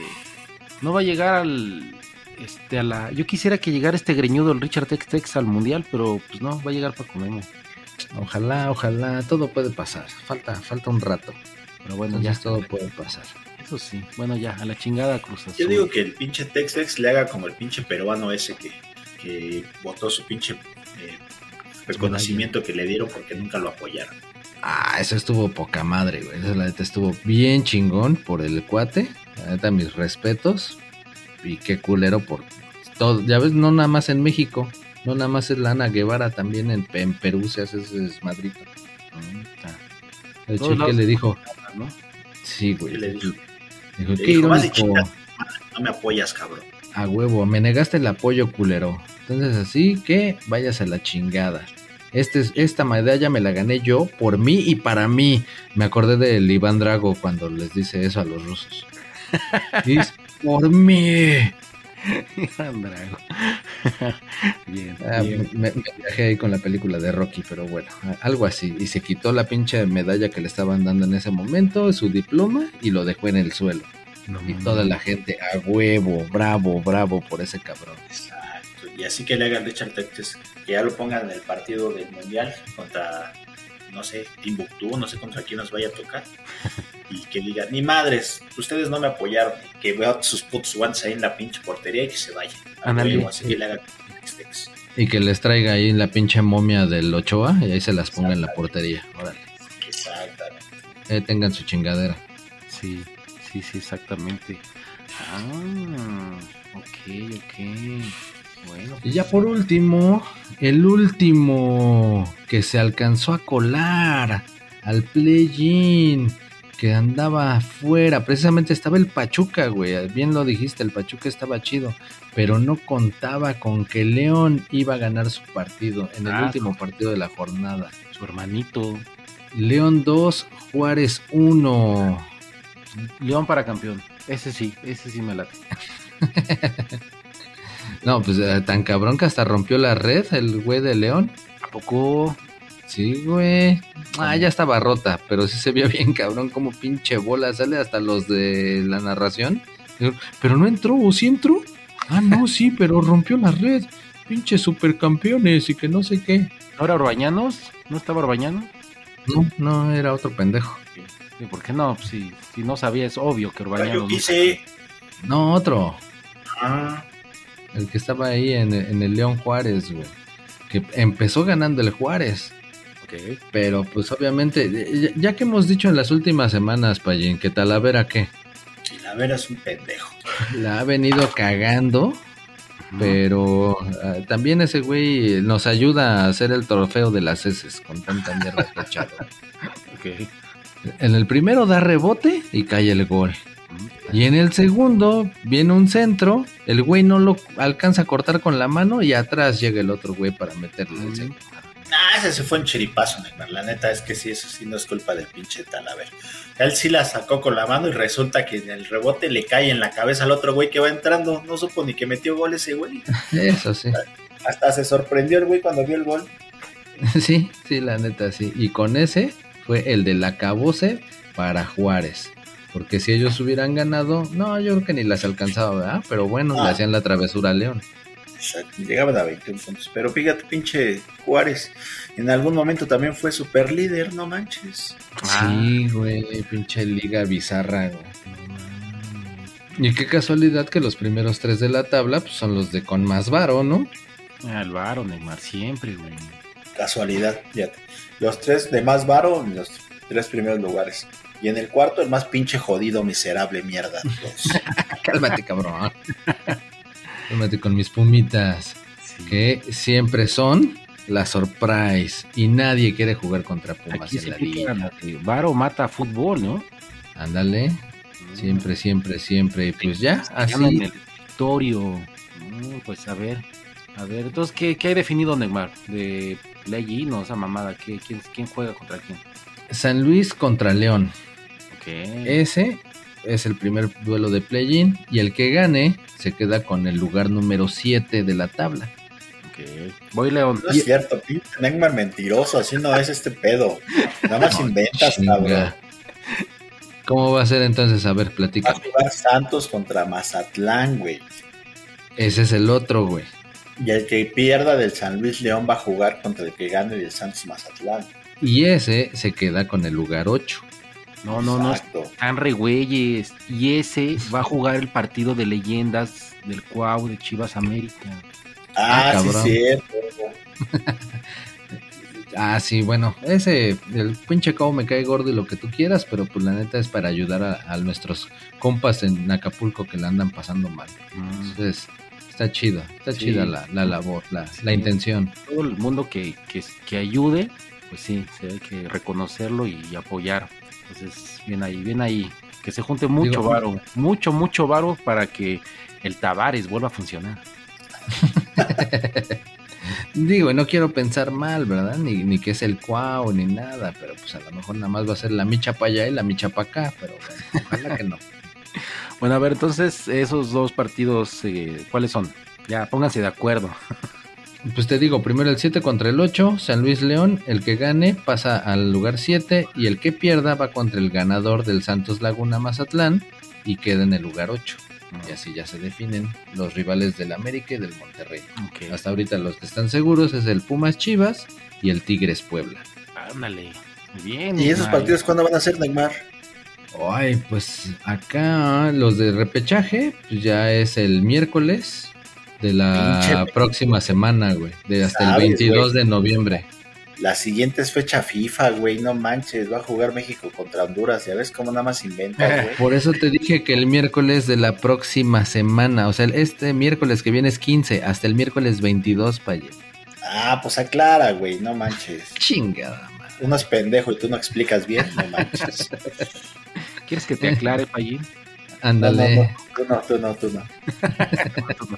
No va a llegar al. Este, a la. Yo quisiera que llegara este greñudo, el Richard Tex Tex, al mundial, pero pues no, va a llegar Paco Memo. Ojalá, ojalá. Todo puede pasar. Falta, falta un rato. Pero bueno, Entonces ya. todo puede pasar. Eso sí. Bueno, ya, a la chingada Cruz Azul. Yo digo que el pinche Textex le haga como el pinche peruano ese que, que votó su pinche eh, reconocimiento que le dieron porque nunca lo apoyaron. Ah, eso estuvo poca madre, güey. Eso la neta estuvo bien chingón por el cuate. La neta, mis respetos. Y qué culero por todo. Ya ves, no nada más en México. No nada más es la Ana Guevara, también en, en Perú se hace ese desmadrito. El Todos che que lados. le dijo, ¿no? sí, güey. ¿Qué le dijo? Dijo, Le qué dijo, "Vas de irónico. chingas, no me apoyas, cabrón. A huevo, me negaste el apoyo, culero. Entonces así que vayas a la chingada. Este, es- esta medalla me la gané yo por mí y para mí. Me acordé del Iván Drago cuando les dice eso a los rusos. Es por mí. Drago. bien, Ah, bien. me, me viajé ahí con la película de Rocky, pero bueno, algo así. Y se quitó la pinche medalla que le estaban dando en ese momento, su diploma, y lo dejó en el suelo. No, Y toda la gente a huevo, bravo, bravo por ese cabrón. Exacto. Y así que le hagan Richard Texas, que ya lo pongan en el partido del Mundial contra, no sé, Timbuktu, no sé contra quién nos vaya a tocar. Y que digan, ni madres, ustedes no me apoyaron. Que vea sus putos guantes ahí en la pinche portería y que se vayan. A Ándale. huevo, Así que le Texas. Y que les traiga ahí la pinche momia del Ochoa y ahí se las ponga en la portería. Órale. Exactamente. Eh, tengan su chingadera. Sí, sí, sí, exactamente. Ah, ok, ok. Bueno. Y ya por último, el último que se alcanzó a colar al play-in, que andaba afuera, precisamente estaba el Pachuca, güey, bien lo dijiste, el Pachuca estaba chido, pero no contaba con que León iba a ganar su partido en el Ah. último partido de la jornada. Su hermanito. León 2, Juárez 1. León para campeón. Ese sí, ese sí me late. No, pues eh, tan cabrón que hasta rompió la red el güey de León. ¿A poco? Sí, güey. Ah, ya estaba rota, pero sí se vio bien cabrón como pinche bola. Sale hasta los de la narración. Pero no entró, ¿o sí entró? Ah, no, sí, pero rompió la red. Pinche supercampeones y que no sé qué. ¿No era Orbañanos? ¿No estaba Orbañano? No, no, era otro pendejo. Sí, ¿Por qué no? Pues si, si no sabía, es obvio que Yo Orbañanos. no- quise. No, otro. Ah, El que estaba ahí en, en el León Juárez, güey. Que empezó ganando el Juárez. Ok. Pero pues obviamente, ya, ya que hemos dicho en las últimas semanas, Payín, que Talavera qué, y la vera es un pendejo. la ha venido cagando, pero ah, también ese güey nos ayuda a hacer el trofeo de las heces con tanta mierda que ha echado. Ok. En el primero da rebote y cae el gol. Y en el segundo viene un centro, el güey no lo alcanza a cortar con la mano y atrás llega el otro güey para meterle el centro. Ah, ese se fue un chiripazo, Neymar. La neta es que sí, eso sí no es culpa del pinche Talavera. Él sí la sacó con la mano y resulta que en el rebote le cae en la cabeza al otro güey que va entrando. No supo ni que metió gol ese güey. Eso sí. Hasta se sorprendió el güey cuando vio el gol. Sí, sí, la neta, sí. Y con ese fue el del acabose para Juárez. Porque si ellos hubieran ganado, no, yo creo que ni las alcanzaba, ¿verdad? Pero bueno, Ah. le hacían la travesura a León. Exacto, Llegaban a 21 puntos. Pero fíjate, pinche Juárez. En algún momento también fue super líder, no manches. Ah. Sí, güey, pinche liga bizarra, güey. Y qué casualidad que los primeros tres de la tabla pues, son los de con más varo, ¿no? Ah, el varo, Neymar, siempre, güey. Casualidad, fíjate. Los tres de más varo en los tres primeros lugares. Y en el cuarto, el más pinche jodido, miserable, mierda. Cálmate, cabrón. Cálmate con mis pumitas. Sí. que siempre son la surprise y nadie quiere jugar contra Pumas Aquí en la liga. Varo mata fútbol, ¿no? Ándale, siempre, siempre, siempre. Y pues ya, así. el victorio. Mm, pues a ver. A ver, entonces, ¿qué, qué hay definido Neymar? De play o esa mamada. ¿Qué, quién, ¿Quién juega contra quién? San Luis contra León. Ese es el primer duelo de play-in y el que gane se queda con el lugar número 7 de la tabla. Voy León. No es cierto, pinche Neymar mentiroso, así no es este pedo. Nada más inventas, Chinga. cabrón. ¿Cómo va a ser entonces? A ver, Va a jugar Santos contra Mazatlán, güey. Ese es el otro, güey. Y el que pierda del San Luis León va a jugar contra el que gane del Santos Mazatlán. Y ese se queda con el lugar 8. No, no, no. Están re güeyes. Y ese va a jugar el partido de leyendas del Cuau de Chivas América. Ah, Ah, sí, cierto. Ah, sí, bueno, ese, el pinche cabo me cae gordo y lo que tú quieras, pero pues la neta es para ayudar a, a nuestros compas en Acapulco que la andan pasando mal. Mm. Entonces, está chido, está Sí. chida la, la labor, la, Sí. la intención. Todo el mundo que, que, que ayude, pues sí, se hay que reconocerlo y apoyar. Entonces, bien ahí, bien ahí. Que se junte mucho Digo, varo, mucho, mucho varo para que el Tavares vuelva a funcionar. Digo, no quiero pensar mal, ¿verdad? Ni, ni que es el cuau, ni nada, pero pues a lo mejor nada más va a ser la micha para allá y la micha para acá, pero bueno, ojalá que no. Bueno, a ver, entonces, esos dos partidos, eh, ¿cuáles son? Ya, pónganse de acuerdo. Pues te digo, primero el 7 contra el 8, San Luis León, el que gane pasa al lugar 7 y el que pierda va contra el ganador del Santos Laguna Mazatlán y queda en el lugar 8. Y así ya se definen los rivales del América y del Monterrey. Hasta ahorita los que están seguros es el Pumas Chivas y el Tigres Puebla. ándale. Bien. ¿Y esos Neymar. partidos cuándo van a ser, Neymar? Ay, pues acá los de repechaje, pues ya es el miércoles de la Pinche- próxima semana, güey. De hasta el Sabes, 22 güey. de noviembre. La siguiente es fecha FIFA, güey, no manches, va a jugar México contra Honduras, ya ves cómo nada más inventan, güey. Por eso te dije que el miércoles de la próxima semana, o sea, este miércoles que viene es 15, hasta el miércoles 22, paye. Ah, pues aclara, güey, no manches. Chingada, madre. Uno es pendejo y tú no explicas bien, no manches. ¿Quieres que te aclare, Payín? Ándale. no, no, tú no, tú no, tú no.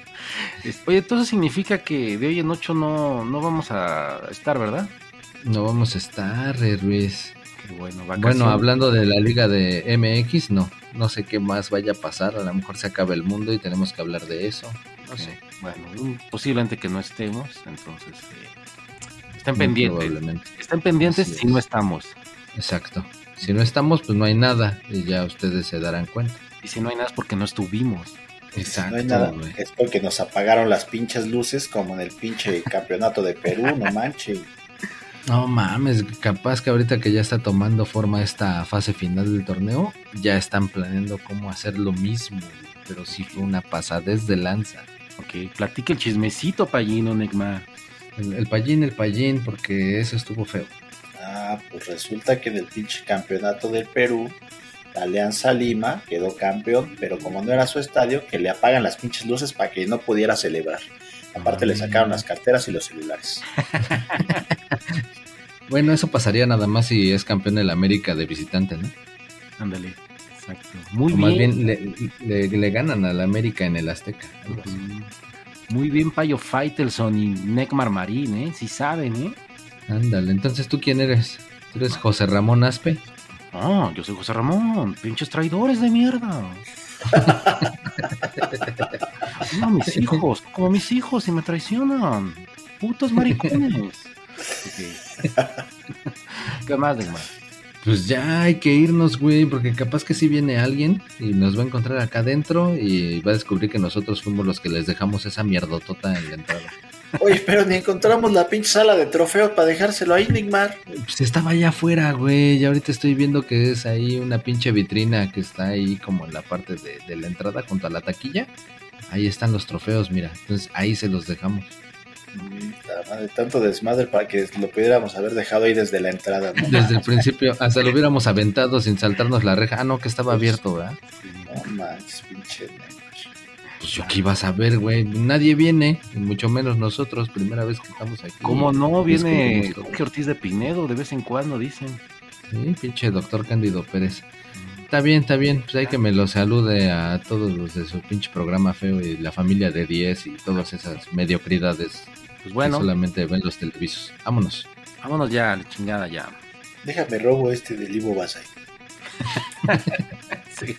Oye, entonces significa que de hoy en ocho no, no vamos a estar, ¿verdad? No vamos a estar, eh, Ruiz. Qué bueno, Bueno, hablando de la liga de MX, no. No sé qué más vaya a pasar. A lo mejor se acaba el mundo y tenemos que hablar de eso. No sé. Bueno, posiblemente que no estemos, entonces eh, estén pendientes. Probablemente. Estén pendientes Así si es. no estamos. Exacto. Si no estamos, pues no hay nada. Y ya ustedes se darán cuenta. Y si no hay nada es porque no estuvimos. Exacto, No hay nada, es porque nos apagaron las pinches luces como en el pinche campeonato de Perú, no manches. No mames, capaz que ahorita que ya está tomando forma esta fase final del torneo, ya están planeando cómo hacer lo mismo. Pero sí fue una pasadez de lanza. Ok, platique el chismecito, Payín o Neymar. El, el payín, el payín, porque eso estuvo feo. Ah, pues resulta que en el pinche campeonato del Perú, Alianza Lima quedó campeón, pero como no era su estadio, que le apagan las pinches luces para que no pudiera celebrar. Aparte le sacaron las carteras y los celulares. Bueno, eso pasaría nada más si es campeón del América de visitante, ¿no? Ándale. Exacto. Muy o bien. más bien le, le- le ganan al América en el Azteca. algo así. Ujú. Muy bien, Payo Faitelson y Neckmar Marín, ¿eh? Sí saben, ¿eh? Ándale, entonces tú quién eres? ¿Tú eres José Ramón Aspe? Ah, yo soy José Ramón. Pinches traidores de mierda. No, mis hijos, como mis hijos, y me traicionan. Putos maricones. ¿Qué más, Neymar? Pues ya hay que irnos, güey, porque capaz que si viene alguien y nos va a encontrar acá adentro y va a descubrir que nosotros fuimos los que les dejamos esa mierdotota en la entrada. Oye, pero ni encontramos la pinche sala de trofeos para dejárselo ahí, Neymar. Pues estaba allá afuera, güey, y ahorita estoy viendo que es ahí una pinche vitrina que está ahí como en la parte de, de la entrada junto a la taquilla. Ahí están los trofeos, mira, entonces ahí se los dejamos. Madre, tanto desmadre para que lo pudiéramos haber dejado ahí desde la entrada, ¿no? Desde el principio, hasta lo hubiéramos aventado sin saltarnos la reja. Ah, no, que estaba abierto, ¿verdad? No manches, pinche. Pues yo qué iba a saber, güey. Nadie viene, y mucho menos nosotros, primera vez que estamos aquí. ¿Cómo no? Viene. Jorge Ortiz de Pinedo de vez en cuando, dicen. Sí, pinche doctor Cándido Pérez. Está bien, está bien. Pues hay que me lo salude a todos los de su pinche programa feo y la familia de 10 y todas esas mediocridades Pues bueno, que solamente ven los televisos. Vámonos. vámonos ya, la chingada ya. Déjame robo este del Ivo Basay. Sí.